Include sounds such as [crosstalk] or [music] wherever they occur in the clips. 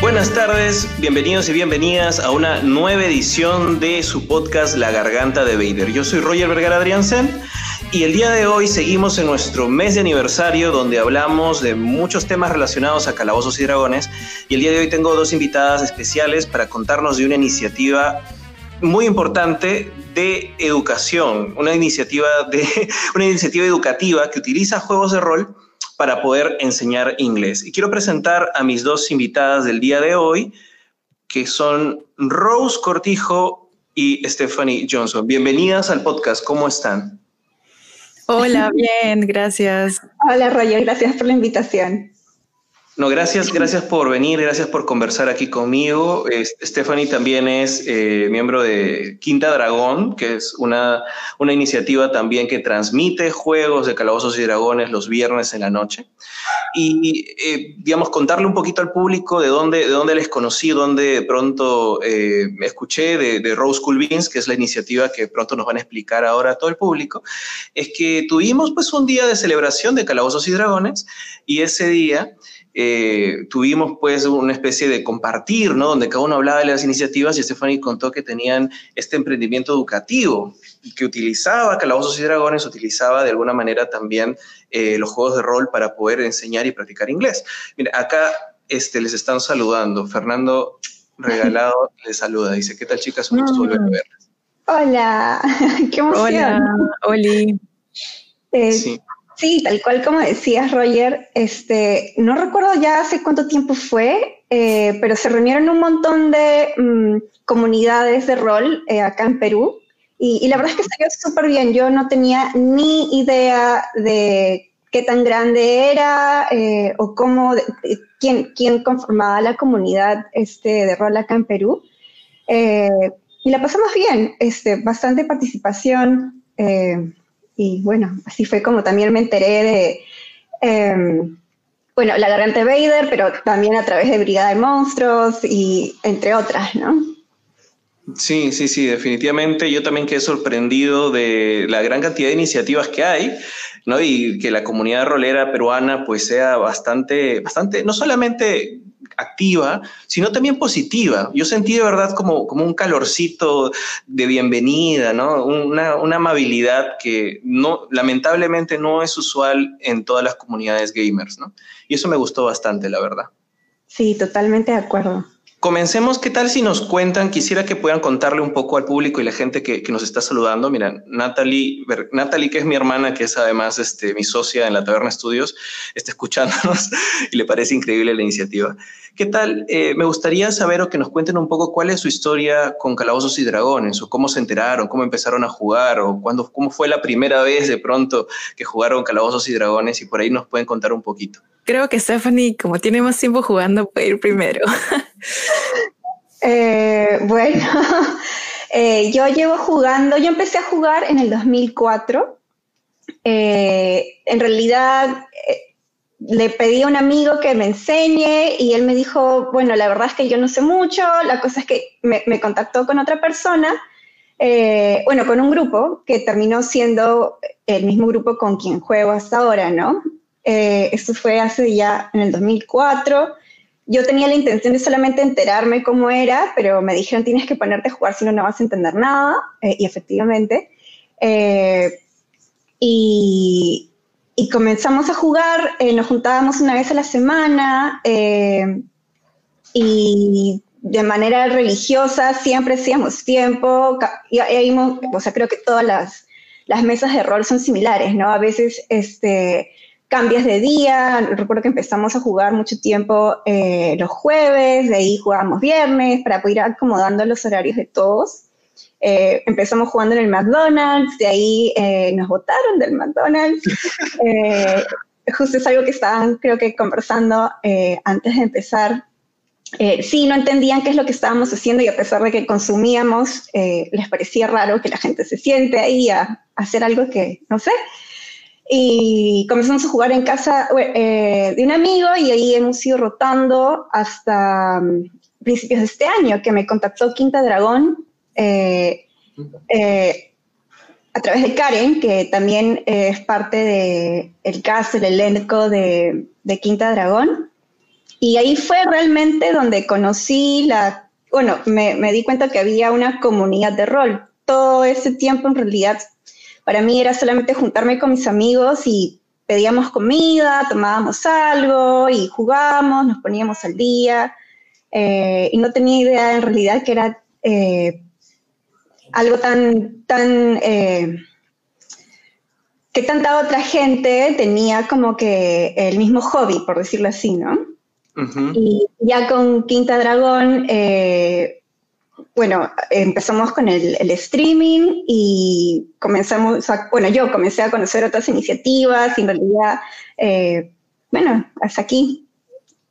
Buenas tardes, bienvenidos y bienvenidas a una nueva edición de su podcast La Garganta de Vader. Yo soy Roger Vergara Adriansen y el día de hoy seguimos en nuestro mes de aniversario donde hablamos de muchos temas relacionados a calabozos y dragones y el día de hoy tengo dos invitadas especiales para contarnos de una iniciativa muy importante de educación, una iniciativa, de, [laughs] una iniciativa educativa que utiliza juegos de rol para poder enseñar inglés. Y quiero presentar a mis dos invitadas del día de hoy, que son Rose Cortijo y Stephanie Johnson. Bienvenidas al podcast, ¿cómo están? Hola, bien, gracias. Hola, Roger, gracias por la invitación. No, gracias, gracias por venir, gracias por conversar aquí conmigo. Stephanie también es eh, miembro de Quinta Dragón, que es una, una iniciativa también que transmite juegos de calabozos y dragones los viernes en la noche. Y, eh, digamos, contarle un poquito al público de dónde, de dónde les conocí, dónde pronto eh, escuché de, de, Rose Cool que es la iniciativa que pronto nos van a explicar ahora a todo el público, es que tuvimos pues un día de celebración de calabozos y dragones y ese día... Eh, tuvimos pues una especie de compartir, ¿no? Donde cada uno hablaba de las iniciativas y Stephanie contó que tenían este emprendimiento educativo y que utilizaba Calabozos y Dragones, utilizaba de alguna manera también eh, los juegos de rol para poder enseñar y practicar inglés. Mira, acá este, les están saludando. Fernando Regalado [laughs] les saluda. Dice, ¿qué tal chicas? Un gusto volver a verlas. Hola, [laughs] qué emoción. Hola, Oli. Eh, sí. Sí, tal cual como decías, Roger, este, no recuerdo ya hace cuánto tiempo fue, eh, pero se reunieron un montón de mm, comunidades de rol eh, acá en Perú y, la verdad es que salió súper bien. Yo no tenía ni idea de qué tan grande era eh, o cómo, quién, quién, conformaba la comunidad este, de rol acá en Perú. y la pasamos bien, este, bastante participación y bueno, así fue como también me enteré de, eh, bueno, La Garganta de Vader, pero también a través de Brigada de Monstruos y entre otras, ¿no? Sí, sí, sí, definitivamente. Yo también quedé sorprendido de la gran cantidad de iniciativas que hay, ¿no? Y que la comunidad rolera peruana pues sea bastante, bastante, no solamente activa, sino también positiva. Yo sentí de verdad como, como un calorcito de bienvenida, ¿no? Una, una, amabilidad que no, lamentablemente no es usual en todas las comunidades gamers, ¿no? Y eso me gustó bastante, la verdad. Sí, totalmente de acuerdo. Comencemos, ¿qué tal si nos cuentan? Quisiera que puedan contarle un poco al público y la gente que, que nos está saludando. Mira, Natalie, Natalie, que es mi hermana, que es además este, mi socia en la Taberna Estudios, está escuchándonos [laughs] y le parece increíble la iniciativa. ¿Qué tal? Eh, me gustaría saber o que nos cuenten un poco cuál es su historia con Calabozos y Dragones, o cómo se enteraron, cómo empezaron a jugar, o cuándo, cómo fue la primera vez de pronto que jugaron Calabozos y Dragones, y por ahí nos pueden contar un poquito. Creo que Stephanie, como tiene más tiempo jugando, puede ir primero. [laughs] eh, bueno, [laughs] eh, yo llevo jugando, yo empecé a jugar en el 2004. Eh, en realidad eh, le pedí a un amigo que me enseñe y él me dijo, bueno, la verdad es que yo no sé mucho, la cosa es que me, contactó con otra persona, eh, bueno, con un grupo que terminó siendo el mismo grupo con quien juego hasta ahora, ¿no? Eh, esto fue hace ya en el 2004. Yo tenía la intención de solamente enterarme cómo era, pero me dijeron tienes que ponerte a jugar si no, no vas a entender nada, eh, y efectivamente. Eh, y, y comenzamos a jugar, eh, nos juntábamos una vez a la semana eh, y de manera religiosa siempre hacíamos tiempo, y, y, o sea, creo que todas las, las, mesas de rol son similares, ¿no? A veces este, cambias de día, recuerdo que empezamos a jugar mucho tiempo eh, los jueves, de ahí jugábamos viernes, para poder ir acomodando los horarios de todos. Eh, empezamos jugando en el McDonald's, de ahí eh, nos votaron del McDonald's. [laughs] Eh, justo es algo que estaban, creo que, conversando eh, antes de empezar. Eh, sí, no entendían qué es lo que estábamos haciendo y a pesar de que consumíamos, les parecía raro que la gente se siente ahí a, a, hacer algo que, no sé. Y comenzamos a jugar en casa de un amigo y ahí hemos ido rotando hasta um, principios de este año, que me contactó Quinta Dragón eh, eh, a través de Karen, que también es parte del el cast, el elenco de, de Quinta Dragón. Y ahí fue realmente donde conocí la, bueno, me, me, di cuenta que había una comunidad de rol. Todo ese tiempo en realidad para mí era solamente juntarme con mis amigos y pedíamos comida, tomábamos algo y jugábamos, nos poníamos al día. Eh, y no tenía idea en realidad que era eh, algo tan, tan, eh, que tanta otra gente tenía como que el mismo hobby, por decirlo así, ¿no? Y ya con Quinta Dragón, bueno, empezamos con el, streaming y comenzamos, bueno, yo comencé a conocer otras iniciativas y en realidad, eh, bueno, hasta aquí.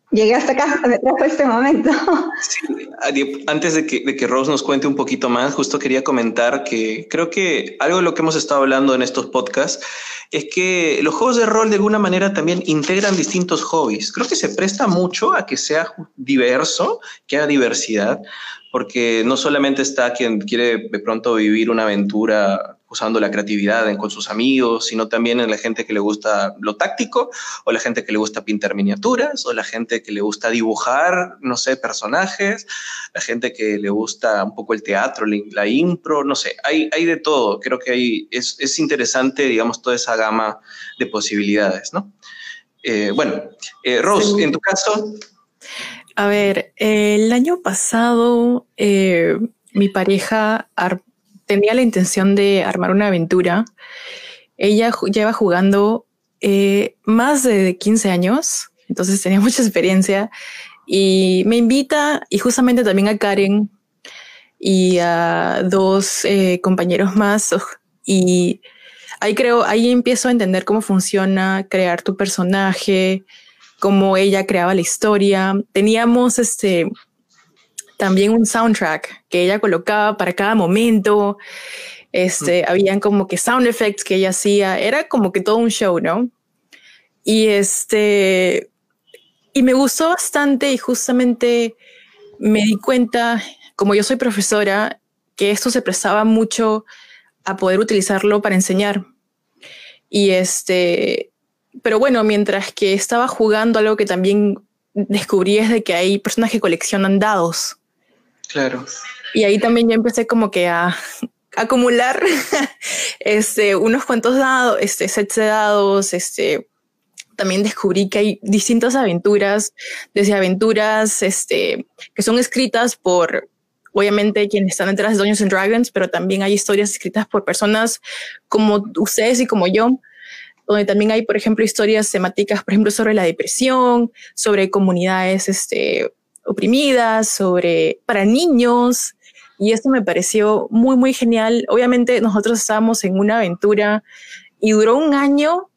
Llegué hasta acá, trajo este momento. [laughs] antes de que, de que Rose nos cuente un poquito más, justo quería comentar que creo que algo de lo que hemos estado hablando en estos podcasts es que los juegos de rol de alguna manera también integran distintos hobbies. Creo que se presta mucho a que sea diverso, que haya diversidad, porque no solamente está quien quiere de pronto vivir una aventura usando la creatividad con sus amigos, sino también en la gente que le gusta lo táctico, o la gente que le gusta pintar miniaturas, o la gente que le gusta dibujar, no sé, personajes, la gente que le gusta un poco el teatro, la impro, no sé, hay, hay de todo. Creo que hay, es, es interesante, digamos, toda esa gama de posibilidades, ¿no? Eh, bueno, eh, Rose, en tu caso, a ver, el año pasado eh, mi pareja tenía la intención de armar una aventura. Ella lleva jugando eh, más de 15 años, entonces tenía [laughs] mucha experiencia y me invita y justamente también a Karen y a dos eh, compañeros más y ahí creo, ahí empiezo a entender cómo funciona crear tu personaje, cómo ella creaba la historia. Teníamos este también un soundtrack que ella colocaba para cada momento. Este, habían como que sound effects que ella hacía. Era como que todo un show, ¿no? Y este, y me gustó bastante y justamente me di cuenta, como yo soy profesora, que esto se prestaba mucho a poder utilizarlo para enseñar. Y este, pero bueno, mientras que estaba jugando, algo que también descubrí es de que hay personas que coleccionan dados. Claro. Y ahí también yo empecé como que a, [laughs] acumular [laughs] este, unos cuantos dados, este, sets de dados, este, también descubrí que hay distintas aventuras, desde aventuras este, que son escritas por, obviamente, quienes están detrás de Dungeons and Dragons, pero también hay historias escritas por personas como ustedes y como yo, donde también hay, por ejemplo, historias temáticas, por ejemplo, sobre la depresión, sobre comunidades este, oprimidas, sobre para niños. Y esto me pareció muy, muy genial. Obviamente nosotros estábamos en una aventura y duró un año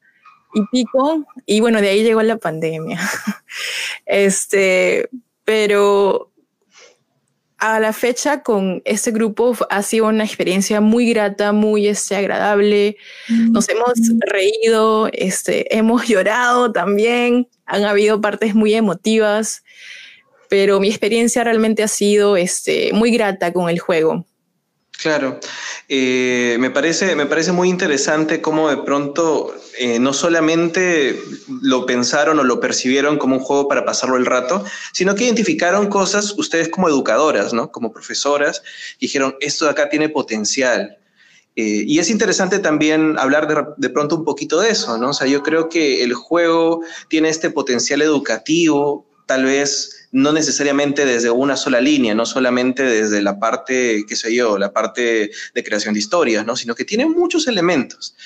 y pico. Y bueno, de ahí llegó la pandemia. [laughs] este, pero a la fecha con este grupo ha sido una experiencia muy grata, muy este, agradable. Nos hemos reído, este, hemos llorado también, han habido partes muy emotivas, pero mi experiencia realmente ha sido este, muy grata con el juego. Claro, eh, me, parece, me parece muy interesante cómo de pronto eh, no solamente lo pensaron o lo percibieron como un juego para pasarlo el rato, sino que identificaron cosas ustedes como educadoras, ¿no? como profesoras, dijeron, esto de acá tiene potencial. Eh, y es interesante también hablar de, de, pronto un poquito de eso, ¿no? O sea, yo creo que el juego tiene este potencial educativo, tal vez no necesariamente desde una sola línea, no solamente desde la parte, qué sé yo, la parte de creación de historias, ¿no? sino que tiene muchos elementos.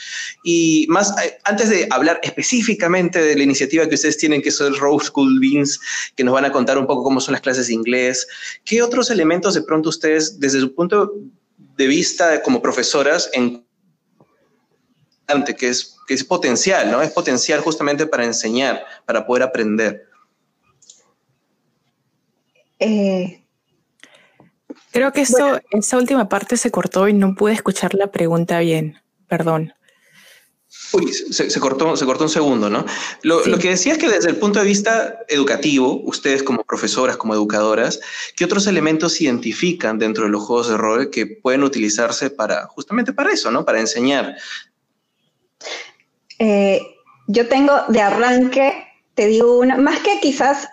Y más, eh, antes de hablar específicamente de la iniciativa que ustedes tienen, que es el Rose School Beans, que nos van a contar un poco cómo son las clases de inglés, ¿qué otros elementos de pronto ustedes, desde su punto de vista como profesoras, en que es, que es potencial, ¿no? Es potencial justamente para enseñar, para poder aprender. Eh, Creo que esa última parte se cortó y no pude escuchar la pregunta bien. Perdón. Uy, se, cortó, se cortó un segundo, ¿no? Lo, que decía es que desde el punto de vista educativo, ustedes como profesoras, como educadoras, ¿qué otros elementos identifican dentro de los juegos de rol que pueden utilizarse para, justamente para eso, ¿no? Para enseñar. Eh, yo tengo de arranque, te digo una, más que quizás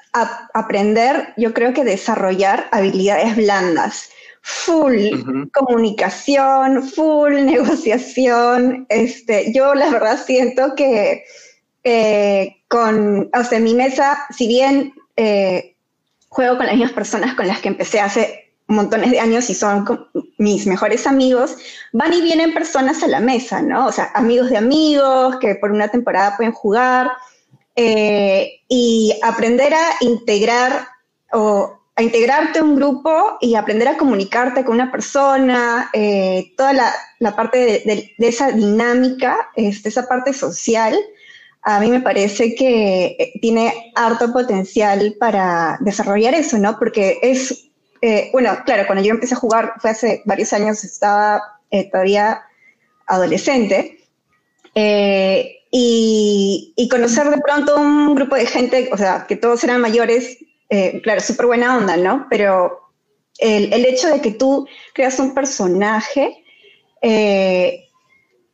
aprender, yo creo que desarrollar habilidades blandas full comunicación, full [laughs] negociación. Este, yo la verdad siento que eh, con, o sea, mi mesa, si bien eh, juego con las mismas personas con las que empecé hace montones de años y son mis mejores amigos, van y vienen personas a la mesa, ¿no? O sea, amigos de amigos que por una temporada pueden jugar eh, y aprender a integrar o a integrarte a un grupo y aprender a comunicarte con una persona, eh, toda la, parte de, esa dinámica, este, esa parte social, a mí me parece que eh, tiene harto potencial para desarrollar eso, ¿no? Porque es, eh, bueno, claro, cuando yo empecé a jugar fue hace varios años, estaba todavía adolescente. Y, conocer de pronto un grupo de gente, o sea, que todos eran mayores, eh, claro, súper buena onda, ¿no? Pero el, hecho de que tú creas un personaje, eh,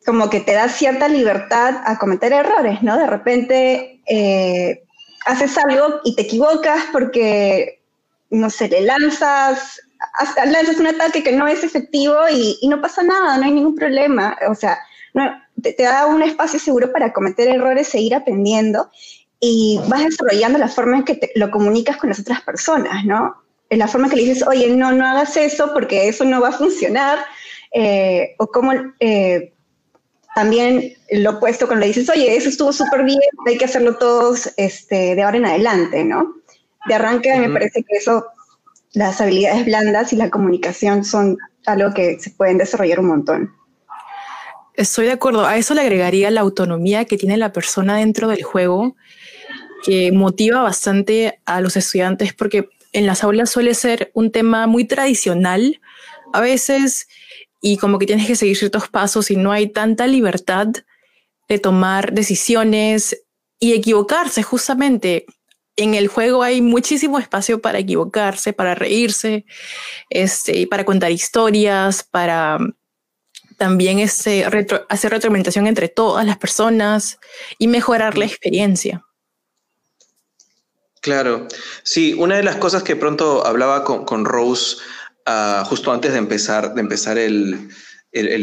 como que te da cierta libertad a cometer errores, ¿no? De repente eh, haces algo y te equivocas porque, no sé, le lanzas, lanzas un ataque que no es efectivo y, no pasa nada, no hay ningún problema. O sea, te, te, da un espacio seguro para cometer errores e ir aprendiendo y vas desarrollando la forma en que te, lo comunicas con las otras personas, ¿no? En la forma que le dices, oye, no, no hagas eso porque eso no va a funcionar, eh, o como eh, también lo opuesto cuando le dices, oye, eso estuvo súper bien, hay que hacerlo todos este, de ahora en adelante, ¿no? De arranque me parece que eso, las habilidades blandas y la comunicación son algo que se pueden desarrollar un montón. Estoy de acuerdo. A eso le agregaría la autonomía que tiene la persona dentro del juego que motiva bastante a los estudiantes porque en las aulas suele ser un tema muy tradicional a veces y como que tienes que seguir ciertos pasos y no hay tanta libertad de tomar decisiones y equivocarse justamente. En el juego hay muchísimo espacio para equivocarse, para reírse, este, para contar historias, para también este, hacer retroalimentación entre todas las personas y mejorar la experiencia. Claro, sí, una de las cosas que pronto hablaba con, Rose ah, justo antes de empezar, de empezar el,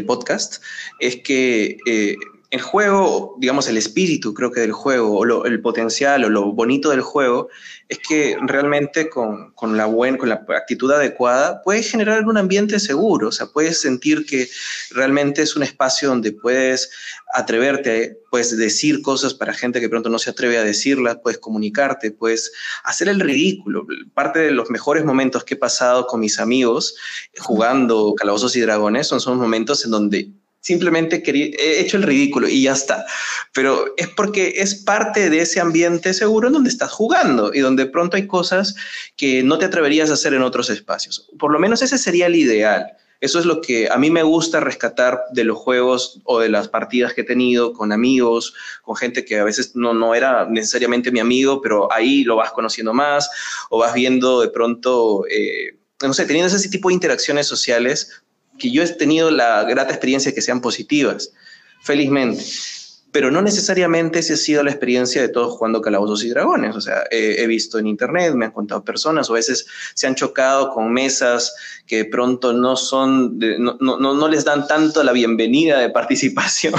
podcast es que eh, el juego, digamos, el espíritu creo que del juego, o el potencial o lo bonito del juego, es que realmente con, con la buena, con la actitud adecuada, puedes generar un ambiente seguro, o sea, puedes sentir que realmente es un espacio donde puedes atreverte, puedes decir cosas para gente que pronto no se atreve a decirlas, puedes comunicarte, puedes hacer el ridículo. Parte de los mejores momentos que he pasado con mis amigos jugando Calabozos y Dragones son, son momentos en donde simplemente he hecho el ridículo y ya está. Pero es porque es parte de ese ambiente seguro en donde estás jugando y donde pronto hay cosas que no te atreverías a hacer en otros espacios. Por lo menos ese sería el ideal. Eso es lo que a mí me gusta rescatar de los juegos o de las partidas que he tenido con amigos, con gente que a veces no, no era necesariamente mi amigo, pero ahí lo vas conociendo más o vas viendo de pronto, eh, no sé, teniendo ese tipo de interacciones sociales que yo he tenido la grata experiencia de que sean positivas, felizmente. Pero no necesariamente esa ha sido la experiencia de todos jugando Calabozos y Dragones. O sea, he visto en internet, me han contado personas, o a veces se han chocado con mesas que de pronto no son, no, no, no les dan tanto la bienvenida de [laughs] participación,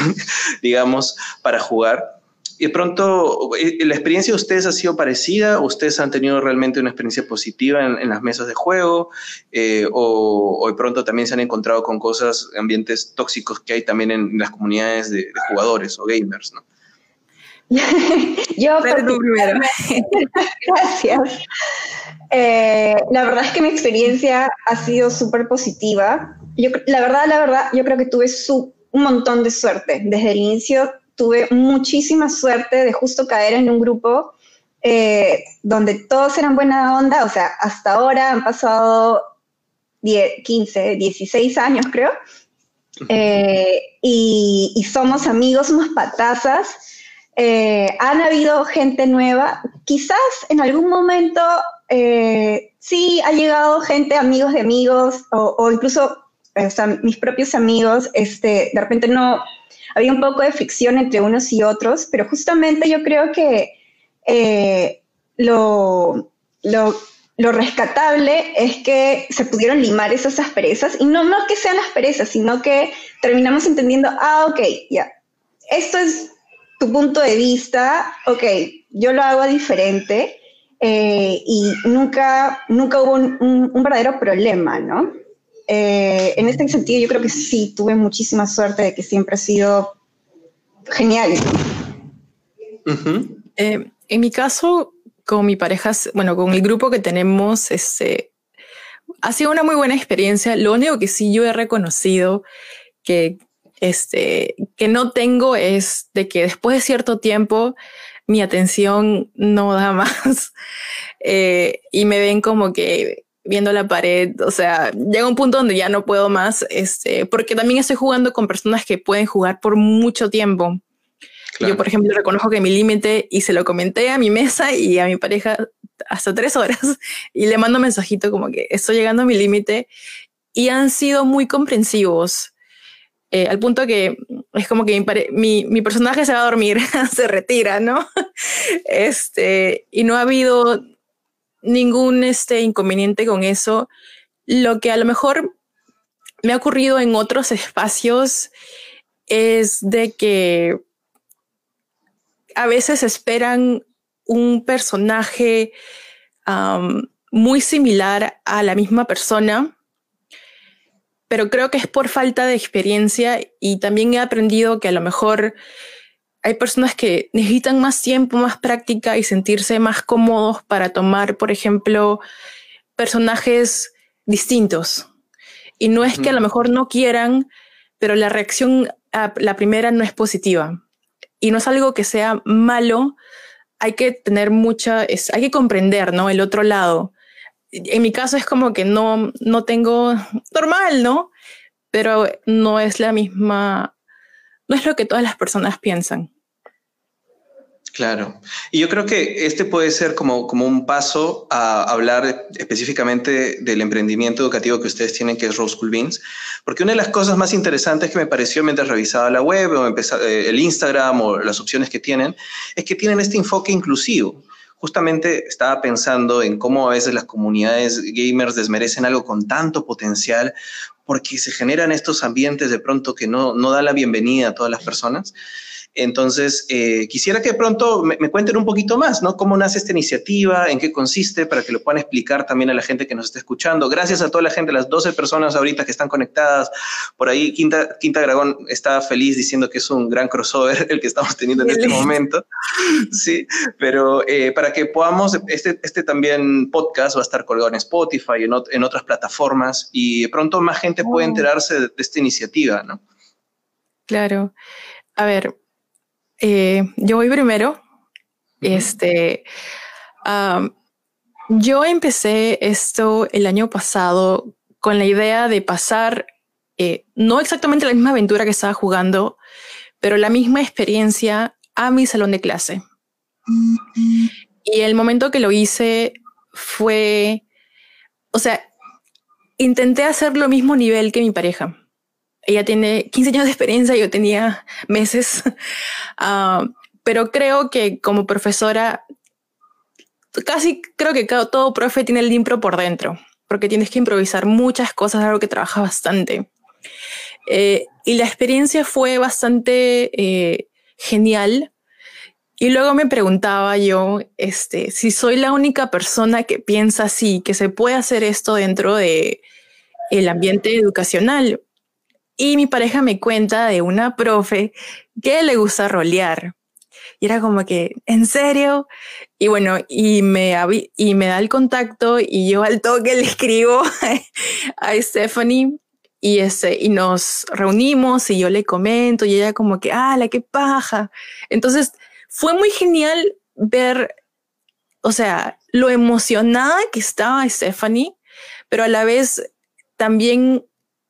digamos, para jugar de pronto, eh, ¿la experiencia de ustedes ha sido parecida? ¿Ustedes han tenido realmente una experiencia positiva en, las mesas de juego? Eh, o, de pronto también se han encontrado con cosas, ambientes tóxicos que hay también en las comunidades de, jugadores o gamers, ¿no? [laughs] Yo, primero. [laughs] Gracias. Eh, la verdad es que mi experiencia ha sido súper positiva. Yo, la verdad, la verdad, yo creo que tuve su, un montón de suerte. Desde el inicio tuve muchísima suerte de justo caer en un grupo eh, donde todos eran buena onda, o sea, hasta ahora han pasado 10, 15, 16 años creo, eh, y, somos amigos, somos patazas. Eh, han habido gente nueva. Quizás en algún momento sí ha llegado gente, amigos de amigos, o, incluso mis propios amigos. Este, de repente no había un poco de fricción entre unos y otros, pero justamente yo creo que lo, lo lo rescatable es que se pudieron limar esas asperezas y no, no que sean asperezas, sino que terminamos entendiendo, ah, ok, ya, esto es tu punto de vista, ok, yo lo hago diferente eh, y nunca, nunca hubo un, verdadero problema, ¿no? Eh, en este sentido yo creo que sí, tuve muchísima suerte de que siempre ha sido genial. Eh, en mi caso, con mi pareja, bueno, con el grupo que tenemos, este, ha sido una muy buena experiencia. Lo único que sí yo he reconocido que, este, que no tengo es de que después de cierto tiempo mi atención no da [laughs] más eh, y me ven como que viendo la pared, o sea, llega un punto donde ya no puedo más, este, porque también estoy jugando con personas que pueden jugar por mucho tiempo. Yo, por ejemplo, reconozco que mi límite, y se lo comenté a mi mesa y a mi pareja hasta tres horas, [laughs] y le mando un mensajito como que estoy llegando a mi límite, y han sido muy comprensivos. Eh, al punto que es como que mi, mi, personaje se va a dormir, [laughs] se retira, ¿no? [laughs] Este, y no ha habido ningún este, inconveniente con eso. Lo que a lo mejor me ha ocurrido en otros espacios es de que a veces esperan un personaje muy similar a la misma persona, pero creo que es por falta de experiencia y también he aprendido que a lo mejor hay personas que necesitan más tiempo, más práctica y sentirse más cómodos para tomar, por ejemplo, personajes distintos. Y no es que a lo mejor no quieran, pero la reacción a la primera no es positiva y no es algo que sea malo, hay que tener mucha, es, hay que comprender, ¿no? El otro lado. En mi caso es como que no, no tengo, normal, ¿no? Pero no es la misma, no es lo que todas las personas piensan. Claro. Y yo creo que este puede ser como, como un paso a hablar específicamente del emprendimiento educativo que ustedes tienen, que es Rose School Beans, porque una de las cosas más interesantes que me pareció mientras revisaba la web o eh, el Instagram o las opciones que tienen, es que tienen este enfoque inclusivo. Justamente estaba pensando en cómo a veces las comunidades gamers desmerecen algo con tanto potencial porque se generan estos ambientes de pronto que no, no da la bienvenida a todas las personas. Entonces, eh, quisiera que de pronto me, cuenten un poquito más, ¿no? ¿Cómo nace esta iniciativa? ¿En qué consiste? Para que lo puedan explicar también a la gente que nos está escuchando. Gracias a toda la gente, las 12 personas ahorita que están conectadas. Por ahí, Quinta, Quinta Dragón está feliz diciendo que es un gran crossover [laughs] el que estamos teniendo en este momento. Sí, pero eh, para que podamos, este, este también podcast va a estar colgado en Spotify, en, en otras plataformas y de pronto más gente puede oh. enterarse de, de esta iniciativa, ¿no? Claro. A ver, eh, yo voy primero. Este, yo empecé esto el año pasado con la idea de pasar, eh, no exactamente la misma aventura que estaba jugando, pero la misma experiencia a mi salón de clase. Y el momento que lo hice fue, o sea, intenté hacer lo mismo nivel que mi pareja. Ella tiene 15 años de experiencia, yo tenía meses, [laughs] ah, pero creo que como profesora, casi creo que todo profe tiene el impro por dentro, porque tienes que improvisar muchas cosas, algo que trabaja bastante. Eh, y la experiencia fue bastante eh, genial. Y luego me preguntaba yo, este, si soy la única persona que piensa así, que se puede hacer esto dentro de el ambiente educacional. Y mi pareja me cuenta de una profe que le gusta rolear. Y era como que, ¿en serio? Y bueno, y me, y me da el contacto y yo al toque le escribo [laughs] a Stephanie y, ese, y nos reunimos y yo le comento y ella como que, ah, la que paja. Entonces fue muy genial ver, o sea, lo emocionada que estaba Stephanie, pero a la vez también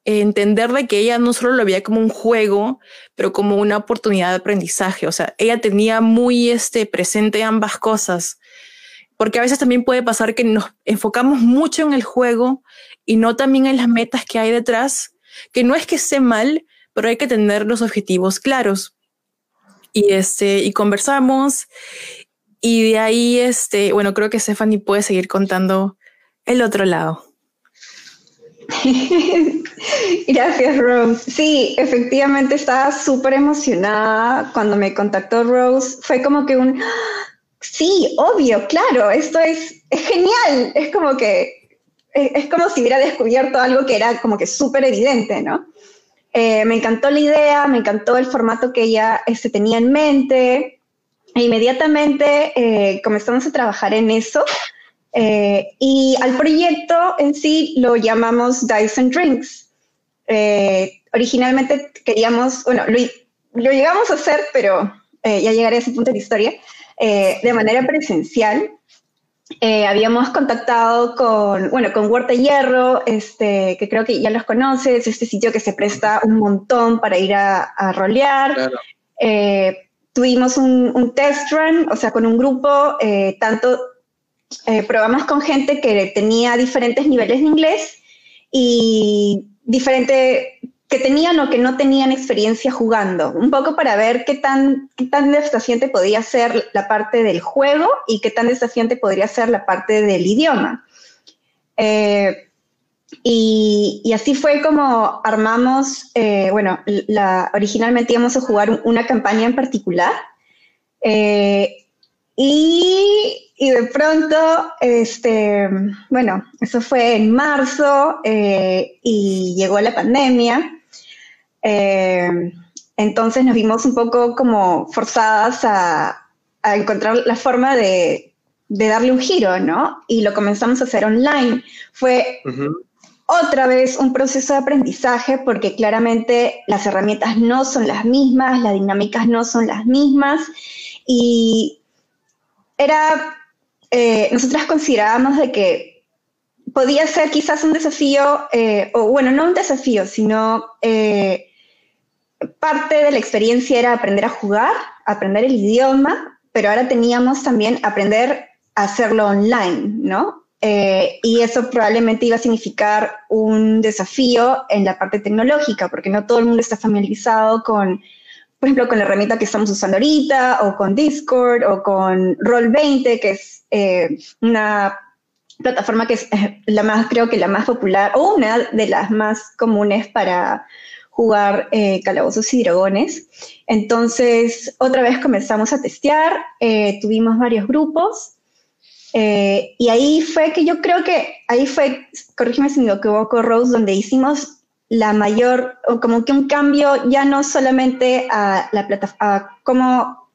entender de que ella no solo lo veía como un juego, pero como una oportunidad de aprendizaje. O sea, ella tenía muy este, presente ambas cosas, porque a veces también puede pasar que nos enfocamos mucho en el juego y no también en las metas que hay detrás, que no es que esté mal, pero hay que tener los objetivos claros. Y, este, y conversamos y de ahí, este, bueno, creo que Stephanie puede seguir contando el otro lado. [laughs] Gracias, Rose. Sí, efectivamente estaba súper emocionada cuando me contactó Rose. Fue como que un, sí, obvio, claro, esto es, genial. Es como que, es, como si hubiera descubierto algo que era como que súper evidente, ¿no? Eh, me encantó la idea, me encantó el formato que ella este, tenía en mente. E inmediatamente eh, comenzamos a trabajar en eso. Eh, y al proyecto en sí lo llamamos Dyson Drinks. Eh, originalmente queríamos, bueno, lo, lo, llegamos a hacer, pero eh, ya llegaré a ese punto de la historia, de manera presencial. habíamos contactado con, bueno, con Huerta Hierro, este, que creo que ya los conoces, este sitio que se presta un montón para ir a, a rolear. tuvimos un, un, test run, o sea, con un grupo, tanto eh, probamos con gente que tenía diferentes niveles de inglés y diferente, que tenían o que no tenían experiencia jugando, un poco para ver qué tan, qué tan desafiante podía ser la parte del juego y qué tan desafiante podría ser la parte del idioma. Eh, y, así fue como armamos, eh, bueno, la, originalmente íbamos a jugar una campaña en particular. Y y de pronto, este, bueno, eso fue en marzo eh, y llegó la pandemia. Eh, entonces nos vimos un poco como forzadas a, encontrar la forma de, darle un giro, ¿no? Y lo comenzamos a hacer online. Fue otra vez un proceso de aprendizaje porque claramente las herramientas no son las mismas, las dinámicas no son las mismas y era eh, nosotras considerábamos de que podía ser quizás un desafío, eh, o bueno, no un desafío, sino eh, parte de la experiencia era aprender a jugar, aprender el idioma, pero ahora teníamos también aprender a hacerlo online, ¿no? y eso probablemente iba a significar un desafío en la parte tecnológica, porque no todo el mundo está familiarizado con por ejemplo, con la herramienta que estamos usando ahorita, o con Discord, o con Roll20, que es eh, una plataforma que es eh, la más, creo que la más popular, o una de las más comunes para jugar eh, calabozos y dragones. Entonces, otra vez comenzamos a testear, tuvimos varios grupos, y ahí fue que yo creo que, ahí fue, corrígeme si me equivoco, Rose, donde hicimos la mayor, o como que un cambio ya no solamente a la plataforma, a cómo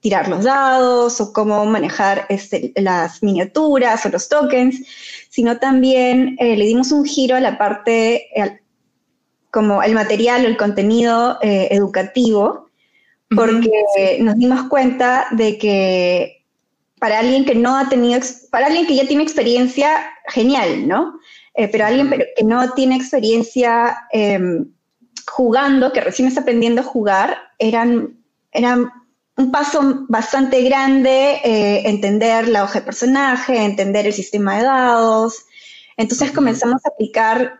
tirar los dados o cómo manejar este, las miniaturas o los tokens, sino también eh, le dimos un giro a la parte, como el material o el contenido eh, educativo, porque nos dimos cuenta de que para alguien que no ha tenido, para alguien que ya tiene experiencia, genial, ¿no? Eh, pero alguien que no tiene experiencia em, jugando, que recién está aprendiendo a jugar, eran, eran un paso bastante grande eh, entender la hoja de personaje, entender el sistema de dados. Entonces comenzamos a aplicar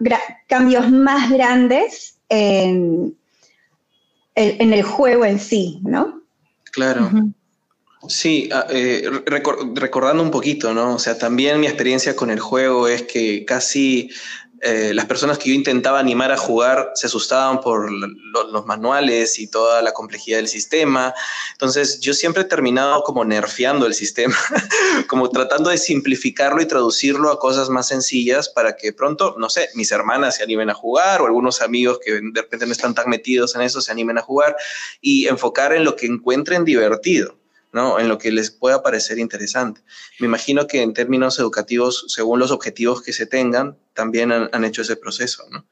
cambios más grandes en, en, el juego en sí, ¿no? Claro. Sí, ah, eh, recordando un poquito, ¿no? O sea, también mi experiencia con el juego es que casi eh, las personas que yo intentaba animar a jugar se asustaban por los manuales y toda la complejidad del sistema. Entonces, yo siempre he terminado como nerfeando el sistema, [laughs] como tratando de simplificarlo y traducirlo a cosas más sencillas para que pronto, no sé, mis hermanas se animen a jugar o algunos amigos que de repente no están tan metidos en eso se animen a jugar y enfocar en lo que encuentren divertido. ¿No? En lo que les pueda parecer interesante. Me imagino que en términos educativos, según los objetivos que se tengan, también han, hecho ese proceso, ¿no?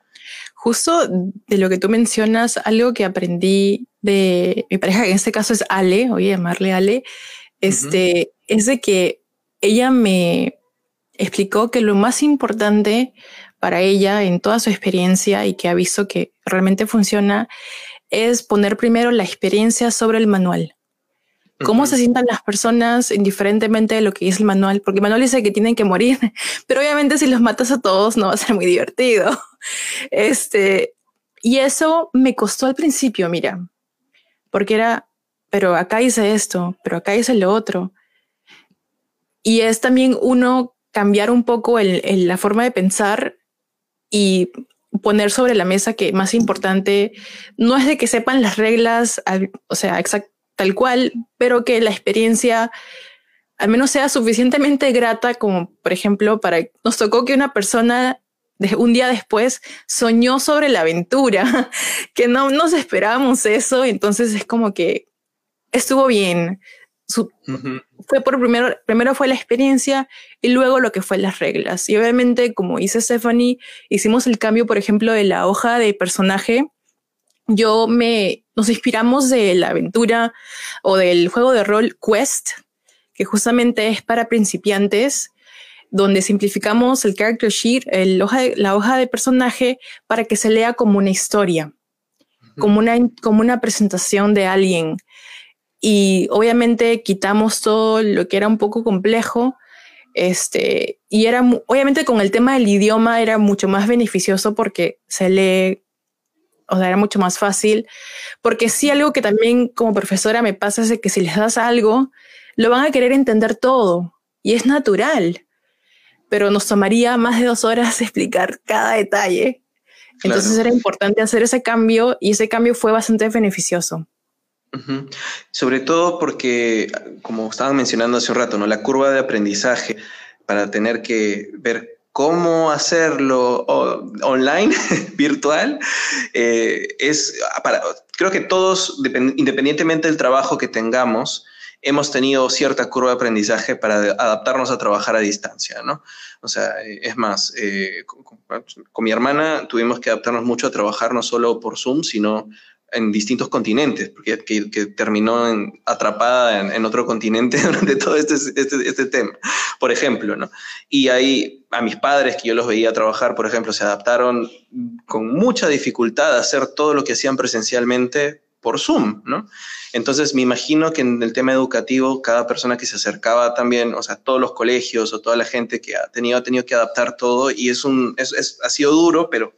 Justo de lo que tú mencionas, algo que aprendí de mi pareja, que en este caso es Ale, voy a llamarle Ale, este, es de que ella me explicó que lo más importante para ella en toda su experiencia y que ha visto que realmente funciona es poner primero la experiencia sobre el manual. Cómo se sientan las personas indiferentemente de lo que dice el manual, porque el manual dice que tienen que morir, [laughs] pero obviamente si los matas a todos no va a ser muy divertido. [laughs] Este, y eso me costó al principio, mira, porque era, pero acá dice esto, pero acá dice lo otro. Y es también uno cambiar un poco el, la forma de pensar y poner sobre la mesa que más importante no es de que sepan las reglas, o sea, tal cual, pero que la experiencia al menos sea suficientemente grata como, por ejemplo, para nos tocó que una persona de un día después soñó sobre la aventura, [laughs] que no nos esperábamos eso, entonces es como que estuvo bien. Fue por primero, primero fue la experiencia y luego lo que fue las reglas. Y obviamente, como dice Stephanie, hicimos el cambio, por ejemplo, de la hoja de personaje. Yo me, nos inspiramos de la aventura o del juego de rol Quest, que justamente es para principiantes, donde simplificamos el character sheet, el hoja la hoja de personaje, para que se lea como una historia, como, una, como una presentación de alguien y obviamente quitamos todo lo que era un poco complejo. Este, y era, obviamente con el tema del idioma era mucho más beneficioso porque se lee, o sea, era mucho más fácil. Porque sí, algo que también como profesora me pasa es que si les das algo, lo van a querer entender todo y es natural, pero nos tomaría más de dos horas explicar cada detalle. Entonces era importante hacer ese cambio y ese cambio fue bastante beneficioso. Sobre todo porque, como estaban mencionando hace un rato, ¿no? la curva de aprendizaje para tener que ver cómo hacerlo online, [laughs] virtual, eh, es para, creo que todos, independientemente del trabajo que tengamos, hemos tenido cierta curva de aprendizaje para adaptarnos a trabajar a distancia, ¿no? O sea, es más, eh, con, mi hermana tuvimos que adaptarnos mucho a trabajar no solo por Zoom, sino en distintos continentes, porque que, terminó atrapada en, otro continente [laughs] durante todo este, este, este, tema, por ejemplo, ¿no? Y ahí a mis padres, que yo los veía trabajar, por ejemplo, se adaptaron con mucha dificultad a hacer todo lo que hacían presencialmente por Zoom, ¿no? Entonces me imagino que en el tema educativo, cada persona que se acercaba también, o sea, todos los colegios o toda la gente que ha tenido, ha tenido que adaptar todo y es un, es, ha sido duro, pero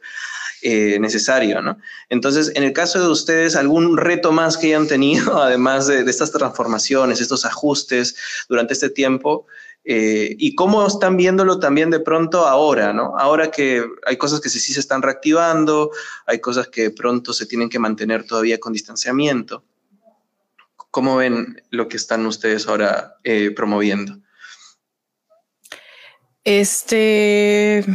eh, necesario, ¿no? Entonces, en el caso de ustedes, ¿algún reto más que hayan tenido, [laughs] además de, estas transformaciones, estos ajustes durante este tiempo? Eh, y cómo están viéndolo también de pronto ahora, ¿no? Ahora que hay cosas que sí, se están reactivando, hay cosas que pronto se tienen que mantener todavía con distanciamiento. ¿Cómo ven lo que están ustedes ahora eh, promoviendo? Este,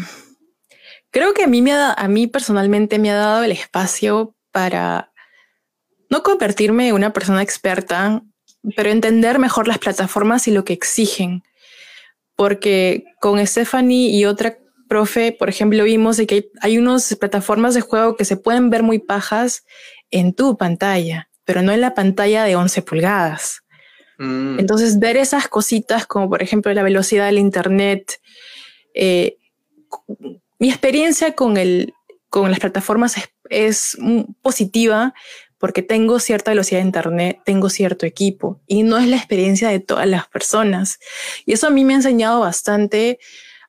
Creo que a mí, me ha, a mí personalmente me ha dado el espacio para no convertirme en una persona experta, pero entender mejor las plataformas y lo que exigen. Porque con Stephanie y otra profe, por ejemplo, vimos de que hay, hay unas plataformas de juego que se pueden ver muy pajas en tu pantalla, pero no en la pantalla de 11 pulgadas. Mm. Entonces, ver esas cositas como por ejemplo la velocidad del Internet, eh, mi experiencia con, el, con las plataformas es, positiva porque tengo cierta velocidad de internet, tengo cierto equipo y no es la experiencia de todas las personas. Y eso a mí me ha enseñado bastante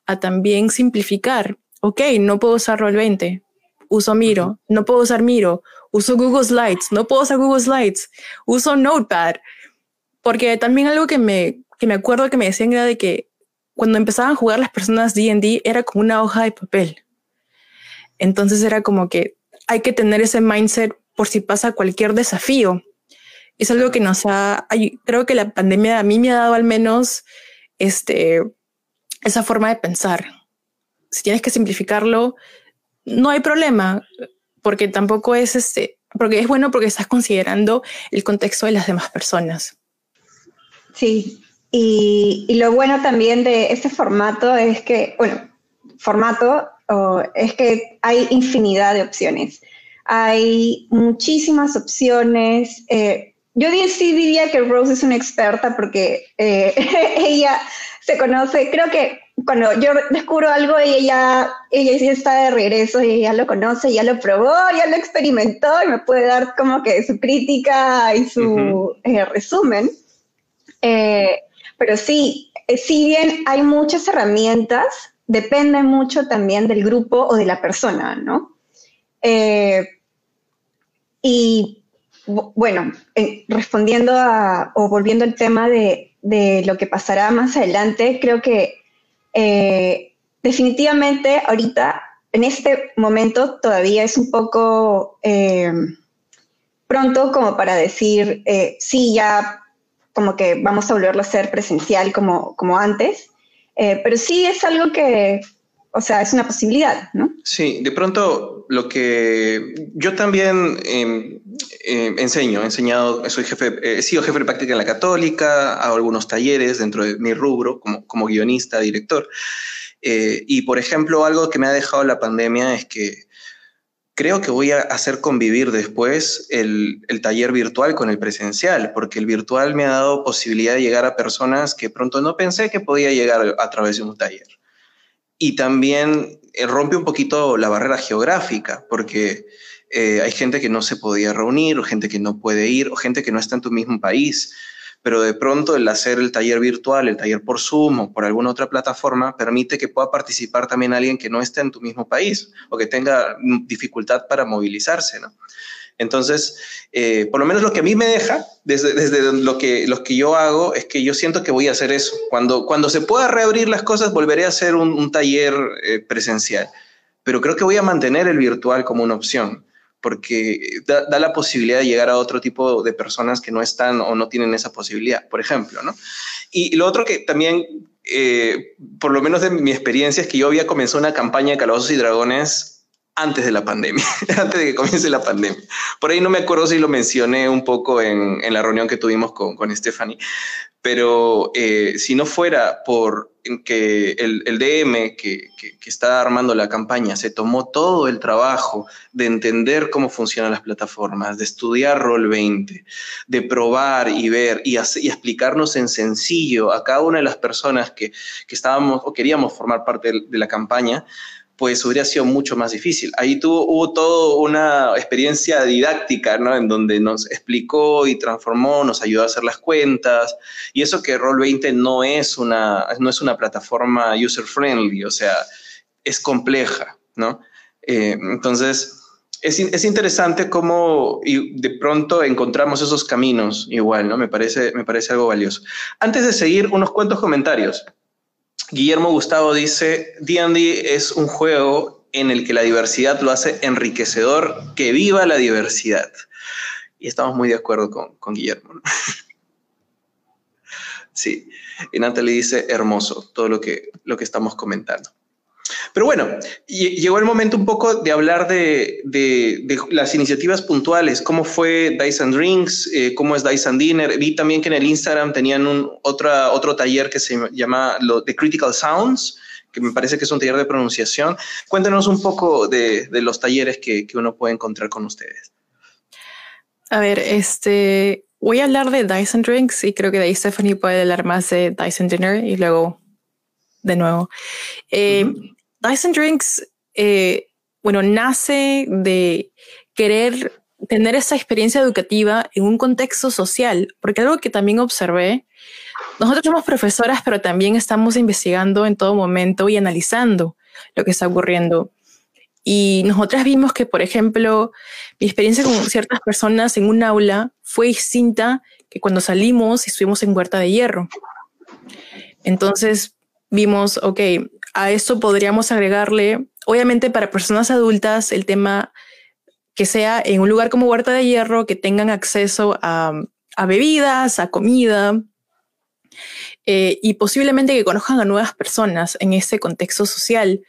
a también simplificar. Ok, no puedo usar Roll20, uso Miro, no puedo usar Miro, uso Google Slides, no puedo usar Google Slides, uso Notepad. Porque también algo que me, que me acuerdo que me decían era de que cuando empezaban a jugar las personas D&D era como una hoja de papel. Entonces era como que hay que tener ese mindset por si pasa cualquier desafío. Es algo que nos ha, creo que la pandemia a mí me ha dado al menos este, esa forma de pensar. Si tienes que simplificarlo, no hay problema, porque tampoco es este, porque es bueno porque estás considerando el contexto de las demás personas. Sí, y, lo bueno también de este formato es que, bueno, formato es que hay infinidad de opciones. Hay muchísimas opciones. Eh, yo sí diría que Rose es una experta porque eh, [laughs] ella se conoce, creo que cuando yo descubro algo, ella ya, ella sí está de regreso y ya lo conoce, ya lo probó, ya lo experimentó y me puede dar como que su crítica y su eh, resumen. Eh, pero sí, eh, si bien hay muchas herramientas, depende mucho también del grupo o de la persona, ¿no? y bueno, respondiendo a, o volviendo al tema de, de lo que pasará más adelante, creo que eh, definitivamente ahorita, en este momento, todavía es un poco eh, pronto como para decir, eh, sí, ya como que vamos a volverlo a hacer presencial como, como antes, pero sí es algo que, o sea, es una posibilidad, ¿no? Sí, de pronto lo que yo también em, em, enseño, he enseñado, soy jefe, he sido jefe de práctica en la católica, hago algunos talleres dentro de mi rubro como, como guionista, director. Eh, y por ejemplo, algo que me ha dejado la pandemia es que creo que voy a hacer convivir después el, el, taller virtual con el presencial, porque el virtual me ha dado posibilidad de llegar a personas que pronto no pensé que podía llegar a través de un taller. Y también eh, rompe un poquito la barrera geográfica, porque eh, hay gente que no se podía reunir, o gente que no puede ir, o gente que no está en tu mismo país. Pero de pronto el hacer el taller virtual, el taller por Zoom o por alguna otra plataforma, permite que pueda participar también alguien que no esté en tu mismo país o que tenga dificultad para movilizarse, ¿no? Entonces, eh, por lo menos lo que a mí me deja, desde, desde lo, que, lo que yo hago, es que yo siento que voy a hacer eso. Cuando, cuando se pueda reabrir las cosas, volveré a hacer un, taller eh, presencial. Pero creo que voy a mantener el virtual como una opción, porque da, da, la posibilidad de llegar a otro tipo de personas que no están o no tienen esa posibilidad, por ejemplo, ¿no? Y, lo otro que también, eh, por lo menos de mi experiencia, es que yo había comenzado una campaña de Calabozos y Dragones antes de la pandemia, [laughs] antes de que comience la pandemia. Por ahí no me acuerdo si lo mencioné un poco en, en la reunión que tuvimos con, con Stephanie, pero eh, si no fuera por que el, DM que, está armando la campaña se tomó todo el trabajo de entender cómo funcionan las plataformas, de estudiar Roll 20, de probar y ver y, explicarnos en sencillo a cada una de las personas que, estábamos o queríamos formar parte de la campaña, pues hubiera sido mucho más difícil. Ahí tuvo, hubo toda una experiencia didáctica, ¿no? En donde nos explicó y transformó, nos ayudó a hacer las cuentas. Y eso que Roll20 no es una, no es una plataforma user-friendly, o sea, es compleja, ¿no? Eh, entonces, es, es, interesante cómo de pronto encontramos esos caminos igual, ¿no? Me parece, me parece algo valioso. Antes de seguir, unos cuantos comentarios. Guillermo Gustavo dice, D&D es un juego en el que la diversidad lo hace enriquecedor, que viva la diversidad. Y estamos muy de acuerdo con, con Guillermo. [laughs] sí, y Natalie dice, hermoso todo lo que, lo que estamos comentando. Pero bueno, llegó el momento un poco de hablar de, de, las iniciativas puntuales, cómo fue Dice and Drinks, eh, cómo es Dice and Dinner. Vi también que en el Instagram tenían un, otra, otro taller que se llama lo, The Critical Sounds, que me parece que es un taller de pronunciación. Cuéntenos un poco de, de los talleres que, que, uno puede encontrar con ustedes. A ver, este, voy a hablar de Dice and Drinks y creo que de ahí Stephanie puede hablar más de Dice and Dinner y luego de nuevo. Eh, uh -huh. Dyson Drinks, eh, bueno, nace de querer tener esa experiencia educativa en un contexto social, porque algo que también observé, nosotros somos profesoras, pero también estamos investigando en todo momento y analizando lo que está ocurriendo. Y nosotras vimos que, por ejemplo, mi experiencia con ciertas personas en un aula fue distinta que cuando salimos y estuvimos en Huerta de Hierro. Entonces vimos, ok, a esto podríamos agregarle, obviamente para personas adultas, el tema que sea en un lugar como Huerta de Hierro, que tengan acceso a, bebidas, a comida, eh, y posiblemente que conozcan a nuevas personas en ese contexto social.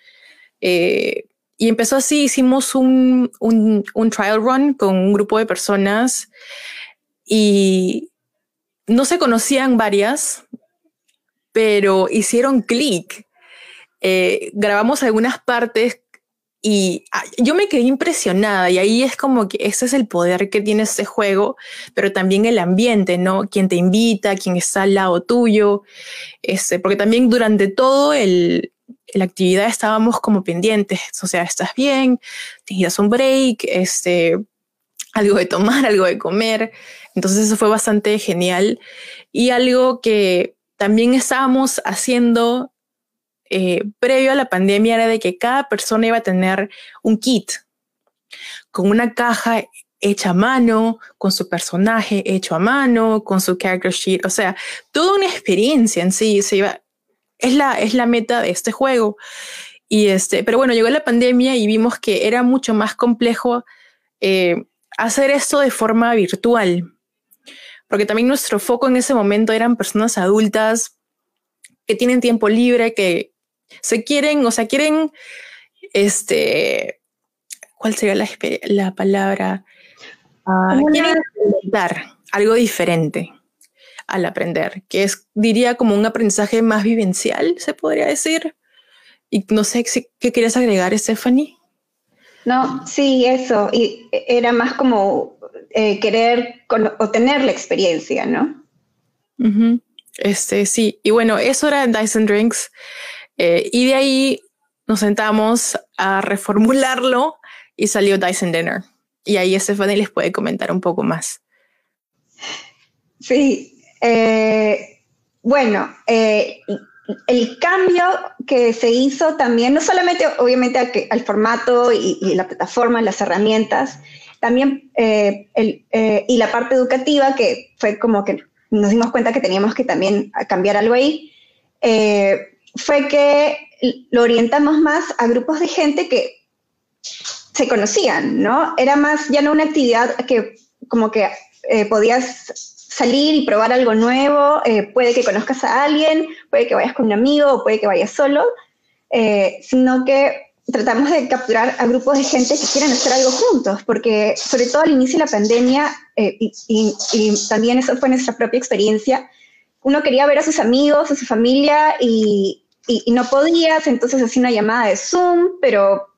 Eh, y empezó así, hicimos un, un, trial run con un grupo de personas y no se conocían varias, pero hicieron clic eh, grabamos algunas partes y ah, yo me quedé impresionada y ahí es como que ese es el poder que tiene este juego, pero también el ambiente, ¿no? Quien te invita, quien está al lado tuyo, este, porque también durante todo el, la actividad estábamos como pendientes, o sea, estás bien, tenías un break, este, algo de tomar, [laughs] algo de comer, entonces eso fue bastante genial. Y algo que también estábamos haciendo eh, previo a la pandemia era de que cada persona iba a tener un kit con una caja hecha a mano, con su personaje hecho a mano, con su character sheet, o sea, toda una experiencia en sí, se iba, es la, es la meta de este juego. Y este, pero bueno, llegó la pandemia y vimos que era mucho más complejo eh, hacer esto de forma virtual, porque también nuestro foco en ese momento eran personas adultas que tienen tiempo libre, que se quieren, o sea, quieren, este, ¿cuál sería la, la palabra? Uh, quieren dar algo diferente al aprender, que es, diría, como un aprendizaje más vivencial, se podría decir. Y no sé qué querías agregar, Stephanie. No, sí, eso. Y era más como eh, querer obtener la experiencia, ¿no? Este, sí. Y bueno, eso era Dyson Drinks. Eh, y de ahí nos sentamos a reformularlo y salió Dyson Dinner. Y ahí Stephanie les puede comentar un poco más. Sí, eh, bueno, eh, el cambio que se hizo también, no solamente obviamente al, formato y, la plataforma, las herramientas, también y la parte educativa, que fue como que nos dimos cuenta que teníamos que también cambiar algo ahí fue que lo orientamos más a grupos de gente que se conocían, ¿no? Era más ya no una actividad que como que eh, podías salir y probar algo nuevo, eh, puede que conozcas a alguien, puede que vayas con un amigo o puede que vayas solo, eh, sino que tratamos de capturar a grupos de gente que quieran hacer algo juntos, porque sobre todo al inicio de la pandemia, y, y, también eso fue nuestra propia experiencia, uno quería ver a sus amigos, a su familia y, y, no podías, entonces hacía una llamada de Zoom, pero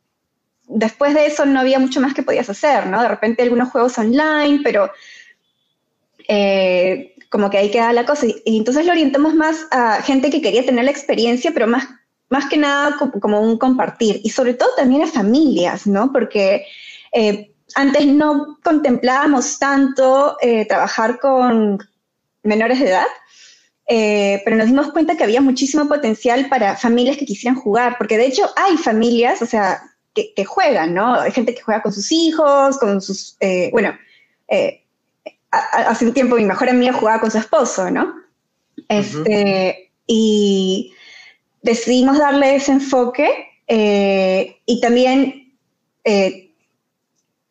después de eso no había mucho más que podías hacer, ¿no? De repente algunos juegos online, pero eh, como que ahí queda la cosa. Y, entonces lo orientamos más a gente que quería tener la experiencia, pero más, más que nada como, un compartir. Y sobre todo también a familias, ¿no? Porque eh, antes no contemplábamos tanto eh, trabajar con menores de edad. Eh, pero nos dimos cuenta que había muchísimo potencial para familias que quisieran jugar, porque de hecho hay familias, o sea, que, juegan, ¿no? Hay gente que juega con sus hijos, con sus, eh, bueno, eh, hace un tiempo mi mejor amiga jugaba con su esposo, ¿no? Este, Y decidimos darle ese enfoque y también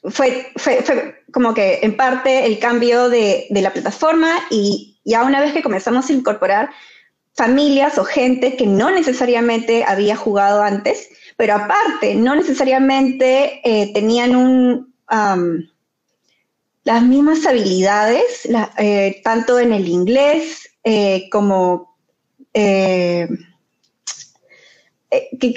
fue, fue, fue, como que en parte el cambio de, de la plataforma y ya una vez que comenzamos a incorporar familias o gente que no necesariamente había jugado antes, pero aparte, no necesariamente eh, tenían las mismas habilidades, eh, tanto en el inglés eh, como que,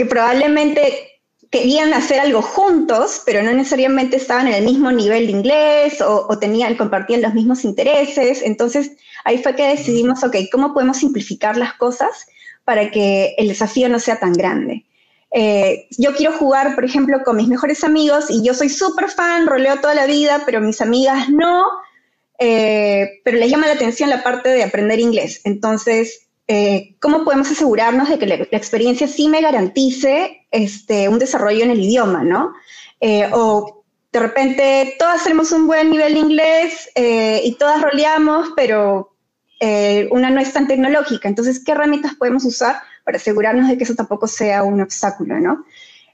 probablemente querían hacer algo juntos, pero no necesariamente estaban en el mismo nivel de inglés o, tenían, compartían los mismos intereses. Entonces, ahí fue que decidimos, ok, ¿cómo podemos simplificar las cosas para que el desafío no sea tan grande? Eh, yo quiero jugar, por ejemplo, con mis mejores amigos y yo soy súper fan, roleo toda la vida, pero mis amigas no, eh, pero les llama la atención la parte de aprender inglés. Entonces, eh, ¿cómo podemos asegurarnos de que la, experiencia sí me garantice este, un desarrollo en el idioma, ¿no? O de repente todas tenemos un buen nivel de inglés y todas roleamos, pero una no es tan tecnológica. Entonces, ¿qué herramientas podemos usar para asegurarnos de que eso tampoco sea un obstáculo, ¿no?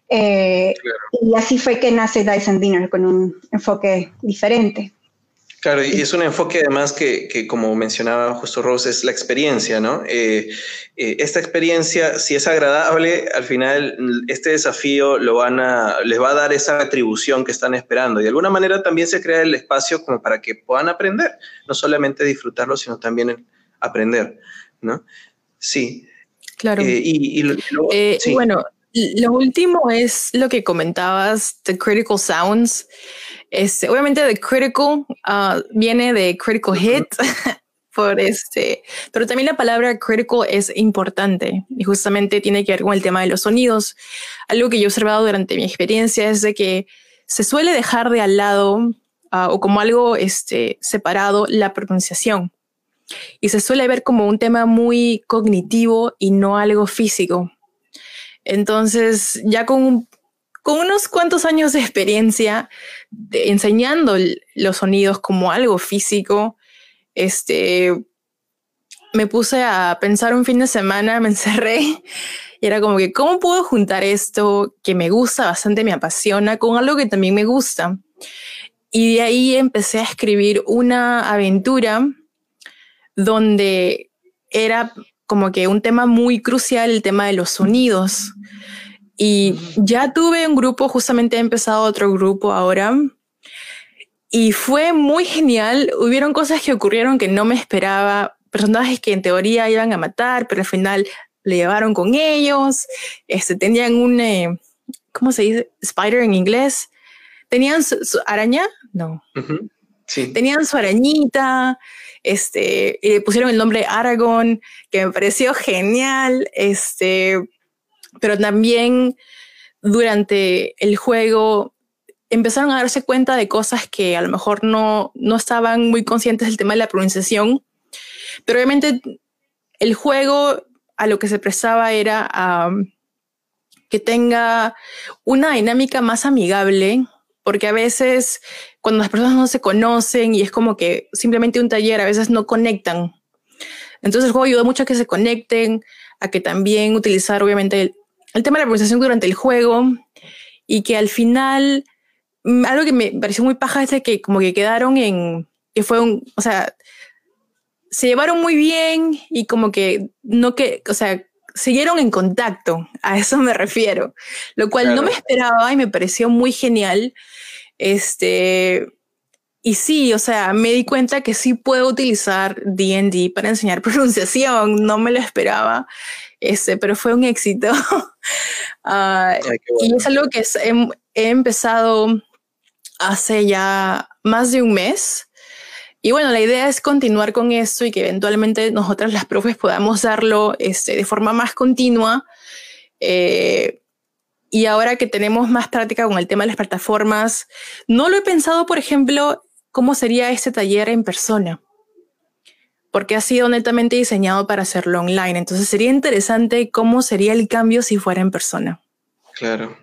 Y así fue que nace Dyson Dinner con un enfoque diferente. Claro, y es un enfoque además que, que como mencionaba justo Rose, es la experiencia, ¿no? Eh, eh, esta experiencia, si es agradable, al final este desafío lo van a, les va a dar esa atribución que están esperando. Y de alguna manera también se crea el espacio como para que puedan aprender, no solamente disfrutarlo, sino también aprender, ¿no? Sí. Claro. Eh, y, bueno, Lo último es lo que comentabas, The Critical Sounds. Este, obviamente, The Critical uh, viene de Critical Hit, [laughs] por este, pero también la palabra critical es importante y justamente tiene que ver con el tema de los sonidos. Algo que yo he observado durante mi experiencia es de que se suele dejar de al lado uh, o como algo este, separado la pronunciación y se suele ver como un tema muy cognitivo y no algo físico. Entonces, ya con, unos cuantos años de experiencia enseñando los sonidos como algo físico, este, me puse a pensar un fin de semana, [laughs] me encerré y era como que, ¿cómo puedo juntar esto que me gusta bastante, me apasiona, con algo que también me gusta? Y de ahí empecé a escribir una aventura donde era como que un tema muy crucial, el tema de los sonidos. Y ya tuve un grupo, justamente he empezado otro grupo ahora. Y fue muy genial. Hubieron cosas que ocurrieron que no me esperaba. Personajes que en teoría iban a matar, pero al final le llevaron con ellos. Este, tenían un, eh, ¿cómo se dice? Spider en inglés. Tenían su, araña, no. Tenían su arañita este, y le pusieron el nombre Aragón, que me pareció genial, este, pero también durante el juego empezaron a darse cuenta de cosas que a lo mejor no, no estaban muy conscientes del tema de la pronunciación, pero obviamente el juego a lo que se prestaba era a que tenga una dinámica más amigable, porque a veces cuando las personas no se conocen y es como que simplemente un taller, a veces no conectan. Entonces el juego ayuda mucho a que se conecten, a que también utilizar obviamente el, tema de la pronunciación durante el juego y que al final mm, algo que me pareció muy paja es que como que quedaron en, que fue un, o sea, se llevaron muy bien y como que no que, o sea, siguieron en contacto, a eso me refiero, lo cual no me esperaba y me pareció muy genial este, y sí, o sea, me di cuenta que sí puedo utilizar DD para enseñar [laughs] pronunciación, no me lo esperaba, este, pero fue un éxito. [laughs] Ah, y es algo que he, empezado hace ya más de un mes. Y bueno, la idea es continuar con esto y que eventualmente nosotras las profes podamos darlo este, de forma más continua. Eh, y ahora que tenemos más práctica con el tema de las plataformas, no lo he pensado, por ejemplo, cómo sería este taller en persona, porque ha sido netamente diseñado para hacerlo online. Entonces sería interesante cómo sería el cambio si fuera en persona. Claro.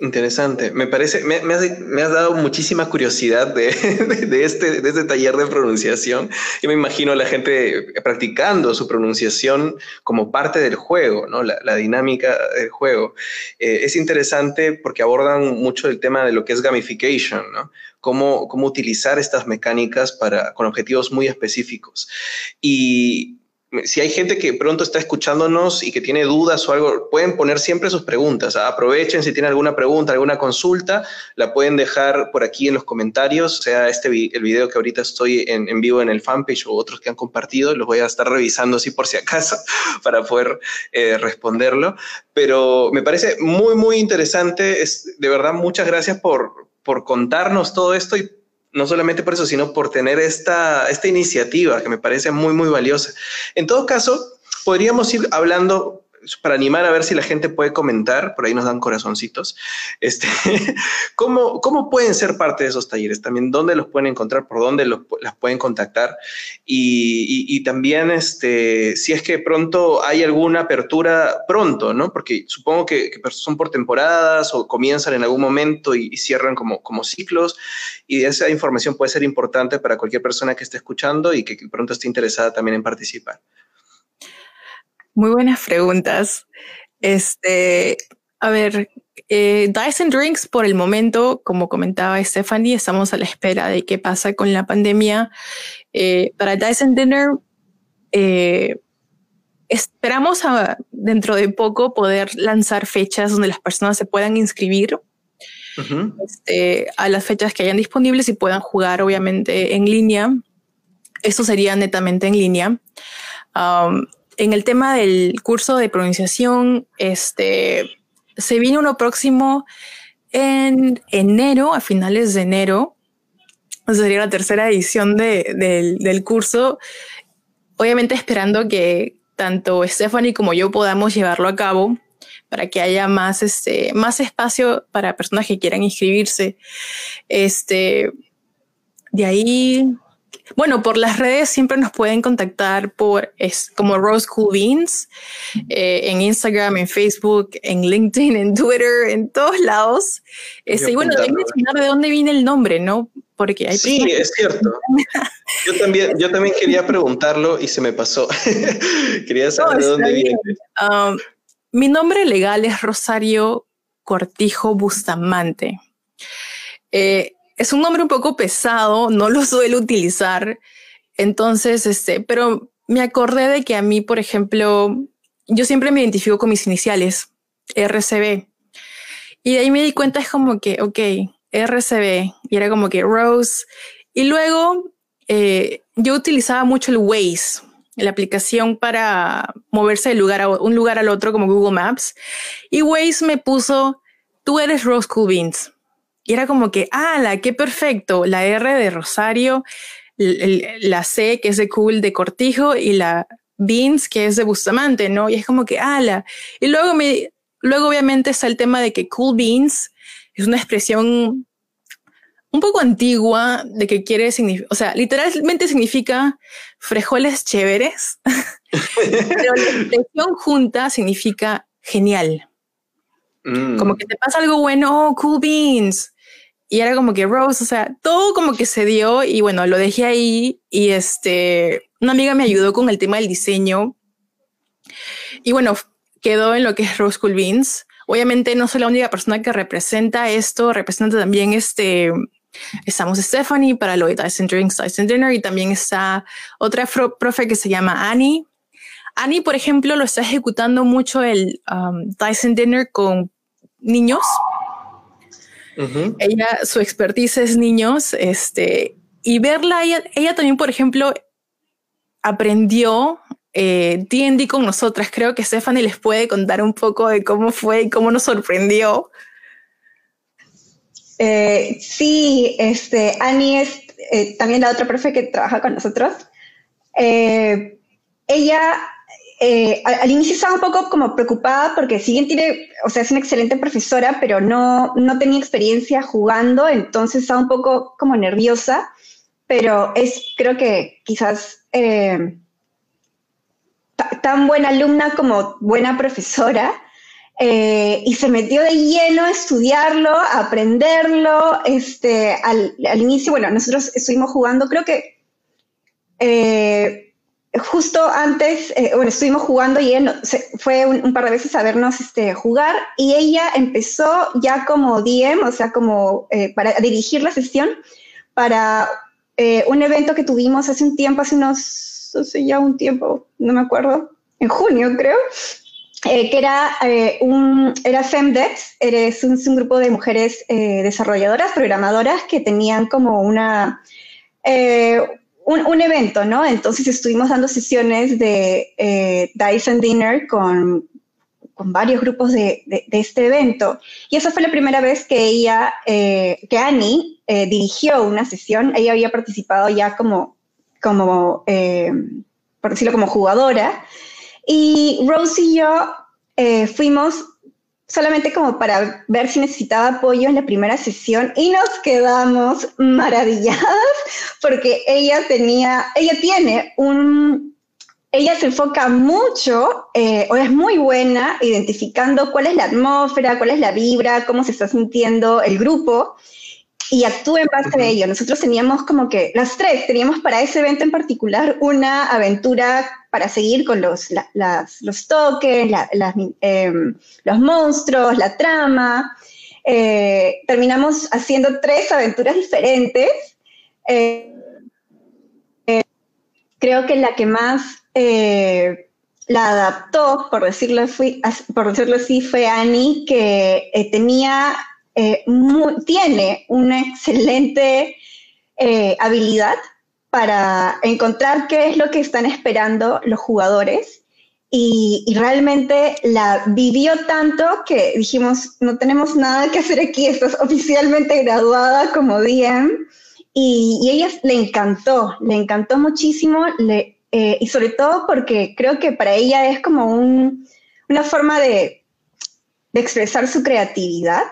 Interesante. Me parece, me, has, dado muchísima curiosidad [laughs] de, este, de este taller de pronunciación. Yo me imagino a la gente practicando su pronunciación como parte del juego, ¿no? La, dinámica del juego. Eh, es interesante porque abordan mucho el tema de lo que es gamification, ¿no? Cómo, cómo utilizar estas mecánicas para, con objetivos muy específicos. Y si hay gente que pronto está escuchándonos y que tiene dudas o algo, pueden poner siempre sus preguntas. Aprovechen si tienen alguna pregunta, alguna consulta, la pueden dejar por aquí en los comentarios, sea este el video que ahorita estoy en, vivo en el fanpage o otros que han compartido, los voy a estar revisando así por si acaso [laughs] para poder eh, responderlo. Pero me parece muy, muy interesante. Es, de verdad, muchas gracias por, por contarnos todo esto y no solamente por eso, sino por tener esta, esta iniciativa que me parece muy, muy valiosa. En todo caso, podríamos ir hablando para animar a ver si la gente puede comentar, por ahí nos dan corazoncitos, este, [laughs] ¿cómo, ¿cómo pueden ser parte de esos talleres? También, ¿dónde los pueden encontrar? ¿Por dónde los, las pueden contactar? Y, también, este, si es que pronto hay alguna apertura pronto, ¿no? Porque supongo que, son por temporadas o comienzan en algún momento y, cierran como, como ciclos. Y esa información puede ser importante para cualquier persona que esté escuchando y que pronto esté interesada también en participar. Muy buenas preguntas. Este, a ver, eh, Dyson Drinks por el momento, como comentaba Stephanie, estamos a la espera de qué pasa con la pandemia. Eh, para Dyson Dinner, eh, esperamos dentro de poco poder lanzar fechas donde las personas se puedan inscribir este, a las fechas que hayan disponibles y puedan jugar, obviamente, en línea. Esto sería netamente en línea. Um, en el tema del curso de pronunciación, este, se viene uno próximo en enero, a finales de enero. Sería la tercera edición del curso. Obviamente esperando que tanto Stephanie como yo podamos llevarlo a cabo para que haya más, este, más espacio para personas que quieran inscribirse. Este, de ahí bueno, por las redes siempre nos pueden contactar por es como Rose Cool Beans eh, en Instagram, en Facebook, en LinkedIn, en Twitter, en todos lados. Este, y bueno, que mencionar de dónde viene el nombre, ¿no? Porque hay sí, es cierto. Yo también, yo también quería preguntarlo y se me pasó. [laughs] quería saber de dónde viene. Um, mi nombre legal es Rosario Cortijo Bustamante. Eh, es un nombre un poco pesado, no lo [laughs] suelo utilizar. Entonces, este, pero me acordé de que a mí, por ejemplo, yo siempre me identifico con mis iniciales, RCB. Y de ahí me di cuenta, es como que, ok, RCB, y era como que Rose. Y luego eh, yo utilizaba mucho el Waze, la aplicación para moverse de lugar a un lugar al otro, como Google Maps. Y Waze me puso, tú eres Rose Cool Beans. Y era como que, ¡ala, qué perfecto! La R de Rosario, la C que es de Cool de Cortijo y la Beans que es de Bustamante, ¿no? Y es como que, ¡ala! Y luego, me, luego obviamente está el tema de que Cool Beans es una expresión un poco antigua de que quiere significar, o sea, literalmente significa frijoles chéveres, [laughs] pero la expresión junta significa genial. Mm. Como que te pasa algo bueno, oh, cool beans. Y era como que Rose, o sea, todo como que se dio y bueno, lo dejé ahí y este, una amiga me ayudó con el tema del diseño y bueno, quedó en lo que es Rose Cool Beans. Obviamente no soy la única persona que representa esto, representa también este, estamos Stephanie para lo de Drinks, Tyson Dinner y también está otra profe que se llama Annie. Annie, por ejemplo, lo está ejecutando mucho el um, Tyson Dinner con niños ella, su expertise es niños, este, y verla, ella, también, por ejemplo, aprendió D&D eh, con nosotras. Creo que Stephanie les puede contar un poco de cómo fue y cómo nos sorprendió. Eh, sí, este, Annie es eh, también la otra profe que trabaja con nosotros. ella eh, al, inicio estaba un poco como preocupada porque si tiene, o sea, es una excelente profesora, pero no, no tenía experiencia jugando, entonces estaba un poco como nerviosa, pero es, creo que quizás eh, tan buena alumna como buena profesora. Eh, y se metió de lleno a estudiarlo, a aprenderlo. Este, al, al inicio, bueno, nosotros estuvimos jugando, creo que justo antes, eh, bueno, estuvimos jugando y él fue un, par de veces a vernos este, jugar y ella empezó ya como DM, o sea, como eh, para dirigir la sesión para eh, un evento que tuvimos hace un tiempo, hace unos, ya un tiempo, no me acuerdo, en junio creo, que era un, era Femdex, es un, un grupo de mujeres desarrolladoras, programadoras que tenían como una un, evento, ¿no? Entonces estuvimos dando sesiones de eh, Dyson Dinner con, varios grupos de, este evento. Y esa fue la primera vez que ella, eh, que Annie eh, dirigió una sesión. Ella había participado ya como, como por decirlo, como jugadora. Y Rose y yo fuimos solamente como para ver si necesitaba apoyo en la primera sesión y nos quedamos maravilladas porque ella tenía, ella tiene un, ella se enfoca mucho eh, o es muy buena identificando cuál es la atmósfera, cuál es la vibra, cómo se está sintiendo el grupo y actúa en base a ello. Nosotros teníamos como que, las tres, teníamos para ese evento en particular una aventura para seguir con los, los toques, em, los monstruos, la trama. Eh, terminamos haciendo tres aventuras diferentes. Eh, eh, creo que la que más la adaptó, por decirlo, por decirlo así, fue Annie, que tenía eh, tiene una excelente eh, habilidad para encontrar qué es lo que están esperando los jugadores y, realmente la vivió tanto que dijimos, no tenemos nada que hacer aquí, estás oficialmente graduada como DM. Y, y ella le encantó, le encantó muchísimo, le, eh, y sobre todo porque creo que para ella es como una forma de, de, expresar su creatividad.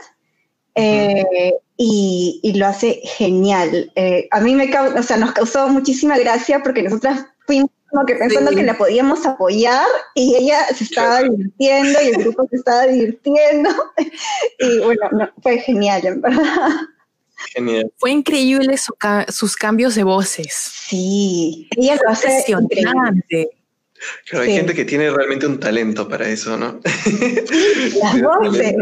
Eh, y, y, lo hace genial. Eh, a mí me o sea, nos causó muchísima gracia porque nosotras fuimos como que pensando que la podíamos apoyar y ella se estaba divirtiendo y el grupo se estaba divirtiendo. [laughs] y bueno, fue genial, en verdad. Genial. Fue increíble sus cambios de voces. Sí, ella lo hace impresionante. Claro, hay gente que tiene realmente un talento para eso, ¿no? [laughs] Las voces.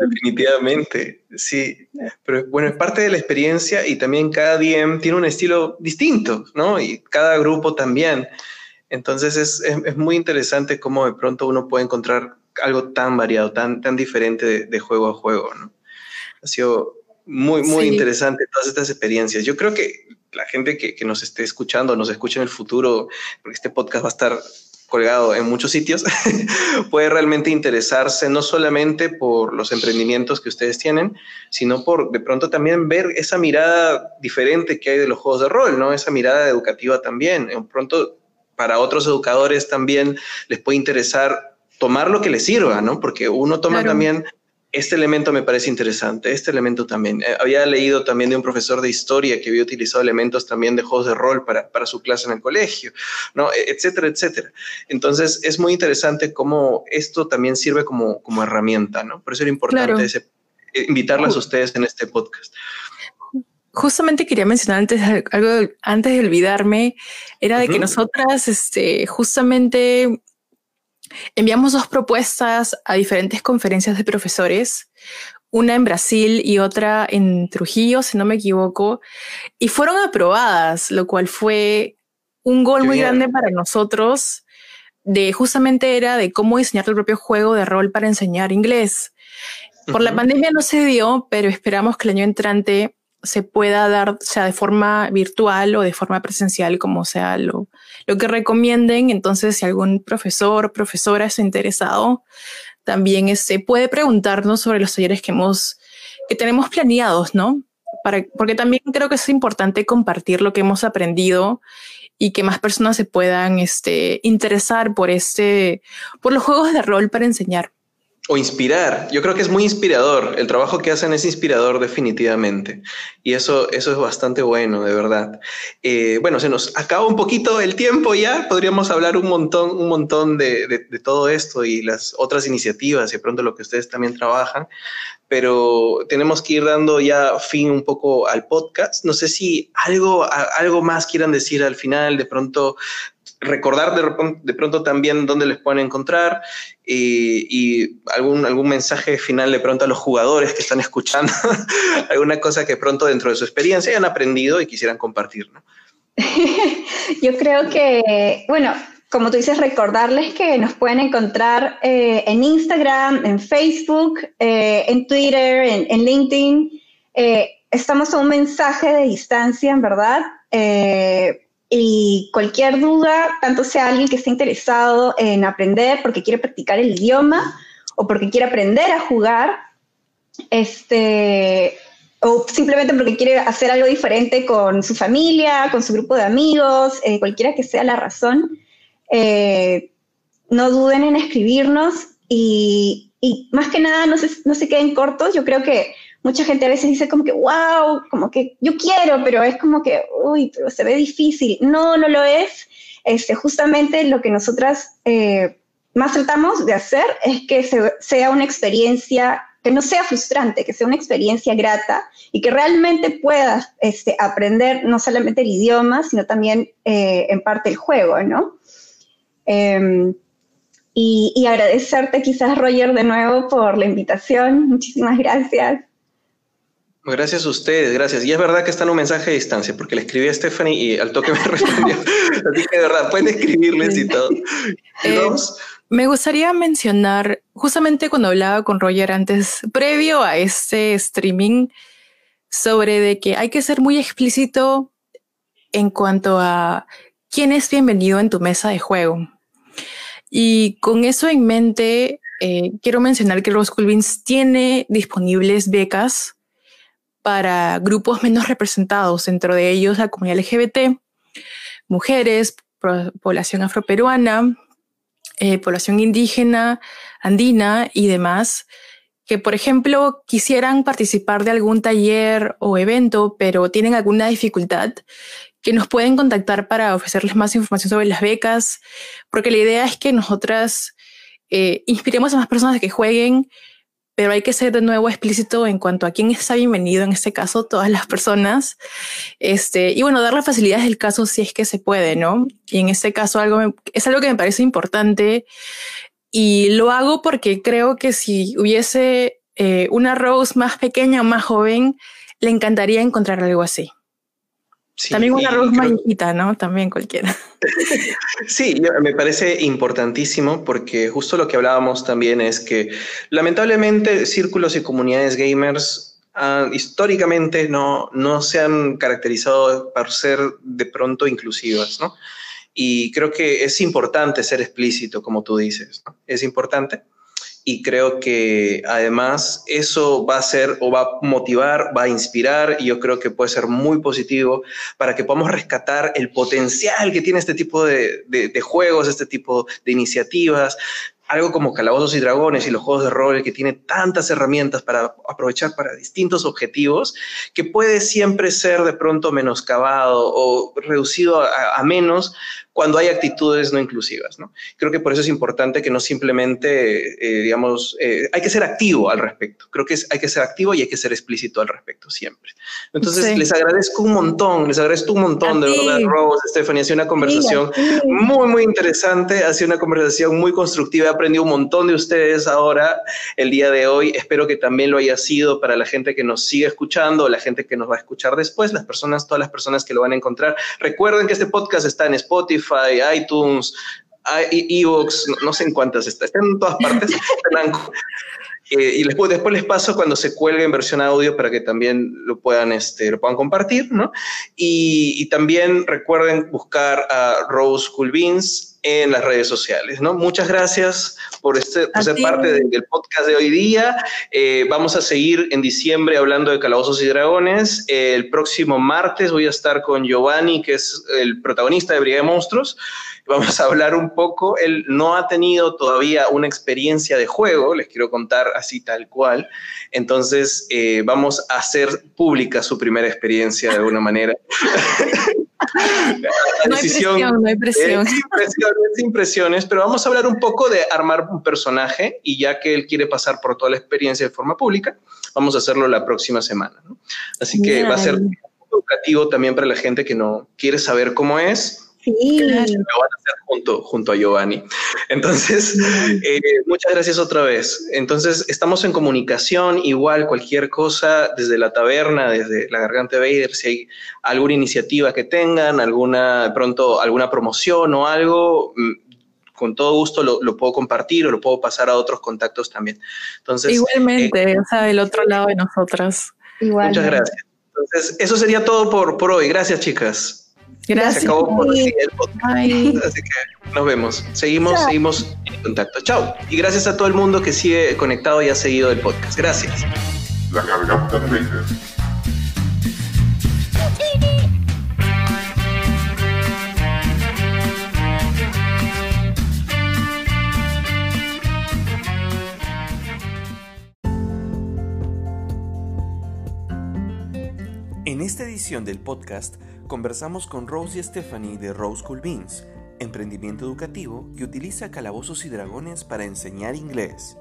Definitivamente, sí. Pero bueno, es parte de la experiencia y también cada DM tiene un estilo distinto, ¿no? Y cada grupo también. Entonces es, es, muy interesante cómo de pronto uno puede encontrar algo tan variado, tan, tan diferente de, juego a juego, ¿no? Ha sido muy, muy interesante todas estas experiencias. Yo creo que la gente que, que, nos esté escuchando, nos escuche en el futuro, porque este podcast va a estar colgado en muchos sitios, [laughs] puede realmente interesarse no solamente por los emprendimientos que ustedes tienen, sino por de pronto también ver esa mirada diferente que hay de los juegos de rol, ¿no? Esa mirada educativa también. De pronto para otros educadores también les puede interesar tomar lo que les sirva, ¿no? Porque uno toma también, este elemento me parece interesante, este elemento también. Eh, había leído también de un profesor de historia que había utilizado elementos también de juegos de rol para, para su clase en el colegio, ¿no? E, etcétera, etcétera. Entonces, es muy interesante cómo esto también sirve como, como herramienta, ¿no? Por eso era importante eh, invitarlas a ustedes en este podcast justamente quería mencionar antes algo antes de olvidarme, era de que nosotras, este, justamente enviamos dos propuestas a diferentes conferencias de profesores, una en Brasil y otra en Trujillo, si no me equivoco, y fueron aprobadas, lo cual fue un gol muy grande para nosotros. De justamente era de cómo diseñar el propio juego de rol para enseñar inglés. Por la pandemia no se dio, pero esperamos que el año entrante se pueda dar, sea de forma virtual o de forma presencial, como sea lo, lo que recomienden. Entonces, si algún profesor profesora está interesado, también se este, puede preguntarnos sobre los talleres que hemos, que tenemos planeados, ¿no? Para, porque también creo que es importante compartir lo que hemos aprendido y que más personas se puedan este, interesar por este, por los juegos de rol para enseñar o inspirar. Yo creo que es muy inspirador. El trabajo que hacen es inspirador definitivamente. Y eso, eso es bastante bueno, de verdad. Eh, bueno, se nos acaba un poquito el tiempo ya. Podríamos hablar un montón, un montón de, de, todo esto y las otras iniciativas y pronto lo que ustedes también trabajan. Pero tenemos que ir dando ya fin un poco al podcast. No sé si algo, algo más quieran decir al final, de pronto recordar de, de, pronto también dónde les pueden encontrar y, algún, algún mensaje final de pronto a los jugadores que están escuchando, [laughs] alguna cosa que pronto dentro de su experiencia hayan aprendido y quisieran compartir. ¿no? [laughs] Yo creo que, bueno, como tú dices, recordarles que nos pueden encontrar eh, en Instagram, en Facebook, eh, en Twitter, en, LinkedIn. Eh, estamos a un mensaje de distancia, en verdad. Y cualquier duda, tanto sea alguien que esté interesado en aprender porque quiere practicar el idioma o porque quiere aprender a jugar, este, o simplemente porque quiere hacer algo diferente con su familia, con su grupo de amigos, eh, cualquiera que sea la razón, eh, no duden en escribirnos y, y, más que nada no se, no se queden cortos. Yo creo que mucha gente a veces dice como que, wow, como que yo quiero, pero es como que, uy, pero se ve difícil. No, no lo es. Este, justamente lo que nosotras eh, más tratamos de hacer es que sea una experiencia que no sea frustrante, que sea una experiencia grata y que realmente puedas este, aprender no solamente el idioma, sino también eh, en parte el juego, ¿no? Y, y, agradecerte quizás, Roger, de nuevo por la invitación. Muchísimas gracias. Gracias a ustedes, gracias. Y es verdad que está en un mensaje de distancia, porque le escribí a Stephanie y al toque me [laughs] respondió. Así que de verdad, pueden escribirles y todo. Eh, me gustaría mencionar, justamente cuando hablaba con Roger antes, previo a este streaming, sobre de que hay que ser muy explícito en cuanto a quién es bienvenido en tu mesa de juego. Y con eso en mente, eh, quiero mencionar que Rose Beans tiene disponibles becas para grupos menos representados, dentro de ellos la comunidad LGBT, mujeres, población afroperuana, eh, población indígena, andina y demás, que por ejemplo quisieran participar de algún taller o evento, pero tienen alguna dificultad, que nos pueden contactar para ofrecerles más información sobre las becas, porque la idea es que nosotras eh, inspiremos a más personas a que jueguen pero hay que ser de nuevo explícito en cuanto a quién está bienvenido, en este caso, todas las personas. Este, y bueno, dar las facilidades del caso si es que se puede, ¿no? Y en este caso algo es algo que me parece importante y lo hago porque creo que si hubiese eh, una Rose más pequeña o más joven, le encantaría encontrar algo así. También una Rose más ¿no? También cualquiera. [laughs] Sí, me parece importantísimo porque justo lo que hablábamos también es que lamentablemente círculos y comunidades gamers ah, históricamente no, no se han caracterizado por ser de pronto inclusivas, ¿no? Y creo que es importante ser explícito, como tú dices, ¿no? Es importante y creo que además eso va a ser o va a motivar, va a inspirar y yo creo que puede ser muy positivo para que podamos rescatar el potencial que tiene este tipo de, de, juegos, este tipo de iniciativas, algo como Calabozos y Dragones y los juegos de rol que tiene tantas herramientas para aprovechar para distintos objetivos, que puede siempre ser de pronto menoscabado o reducido a, a menos cuando hay actitudes no inclusivas. ¿no? Creo que por eso es importante que no simplemente, eh, digamos, eh, hay que ser activo al respecto. Creo que es, hay que ser activo y hay que ser explícito al respecto siempre. Entonces, les agradezco un montón, les agradezco un montón, de verdad, Rose, Stephanie, ha sido una conversación muy, muy interesante, ha sido una conversación muy constructiva, he aprendido un montón de ustedes ahora, el día de hoy. Espero que también lo haya sido para la gente que nos sigue escuchando, la gente que nos va a escuchar después, las personas, todas las personas que lo van a encontrar. Recuerden que este podcast está en Spotify, iTunes, Evox, no, sé en cuántas está, está en todas partes. [laughs] Eh, y después, después les paso cuando se cuelgue en versión audio para que también lo puedan, este, lo puedan compartir, ¿no? Y, también recuerden buscar a Rose Cool Beans en las redes sociales, ¿no? Muchas gracias por, este, ser parte del podcast de hoy día. Eh, vamos a seguir en diciembre hablando de Calabozos y Dragones. el próximo martes voy a estar con Giovanni, que es el protagonista de Brigada de Monstruos vamos a hablar un poco. Él no ha tenido todavía una experiencia de juego, les quiero contar así tal cual. Entonces, eh, vamos a hacer pública su primera experiencia de alguna manera. [laughs] no, hay presión, no hay presión. Es impresiones, pero vamos a hablar un poco de armar un personaje y ya que él quiere pasar por toda la experiencia de forma pública, vamos a hacerlo la próxima semana. Así que va a ser educativo también para la gente que no quiere saber cómo es Sí. Lo van a hacer junto, junto a Giovanni. Entonces, eh, muchas gracias otra vez. Entonces, estamos en comunicación, igual cualquier cosa, desde la taberna, desde la Garganta Vader, si hay alguna iniciativa que tengan, alguna, pronto, alguna promoción o algo, mm, con todo gusto lo, puedo compartir o lo puedo pasar a otros contactos también. Entonces, Igualmente, eh, o sea, del otro lado de nosotras. Muchas gracias. Entonces, eso sería todo por, por hoy. Gracias, chicas. Gracias. Se acabó por el podcast. [laughs] Así que nos vemos. Seguimos, seguimos en contacto. Chao. Y gracias a todo el mundo que sigue conectado y ha seguido el podcast. Gracias. La edición del podcast conversamos con Rose y Stephanie de Rose Cool Beans, emprendimiento educativo que utiliza calabozos y dragones para enseñar inglés.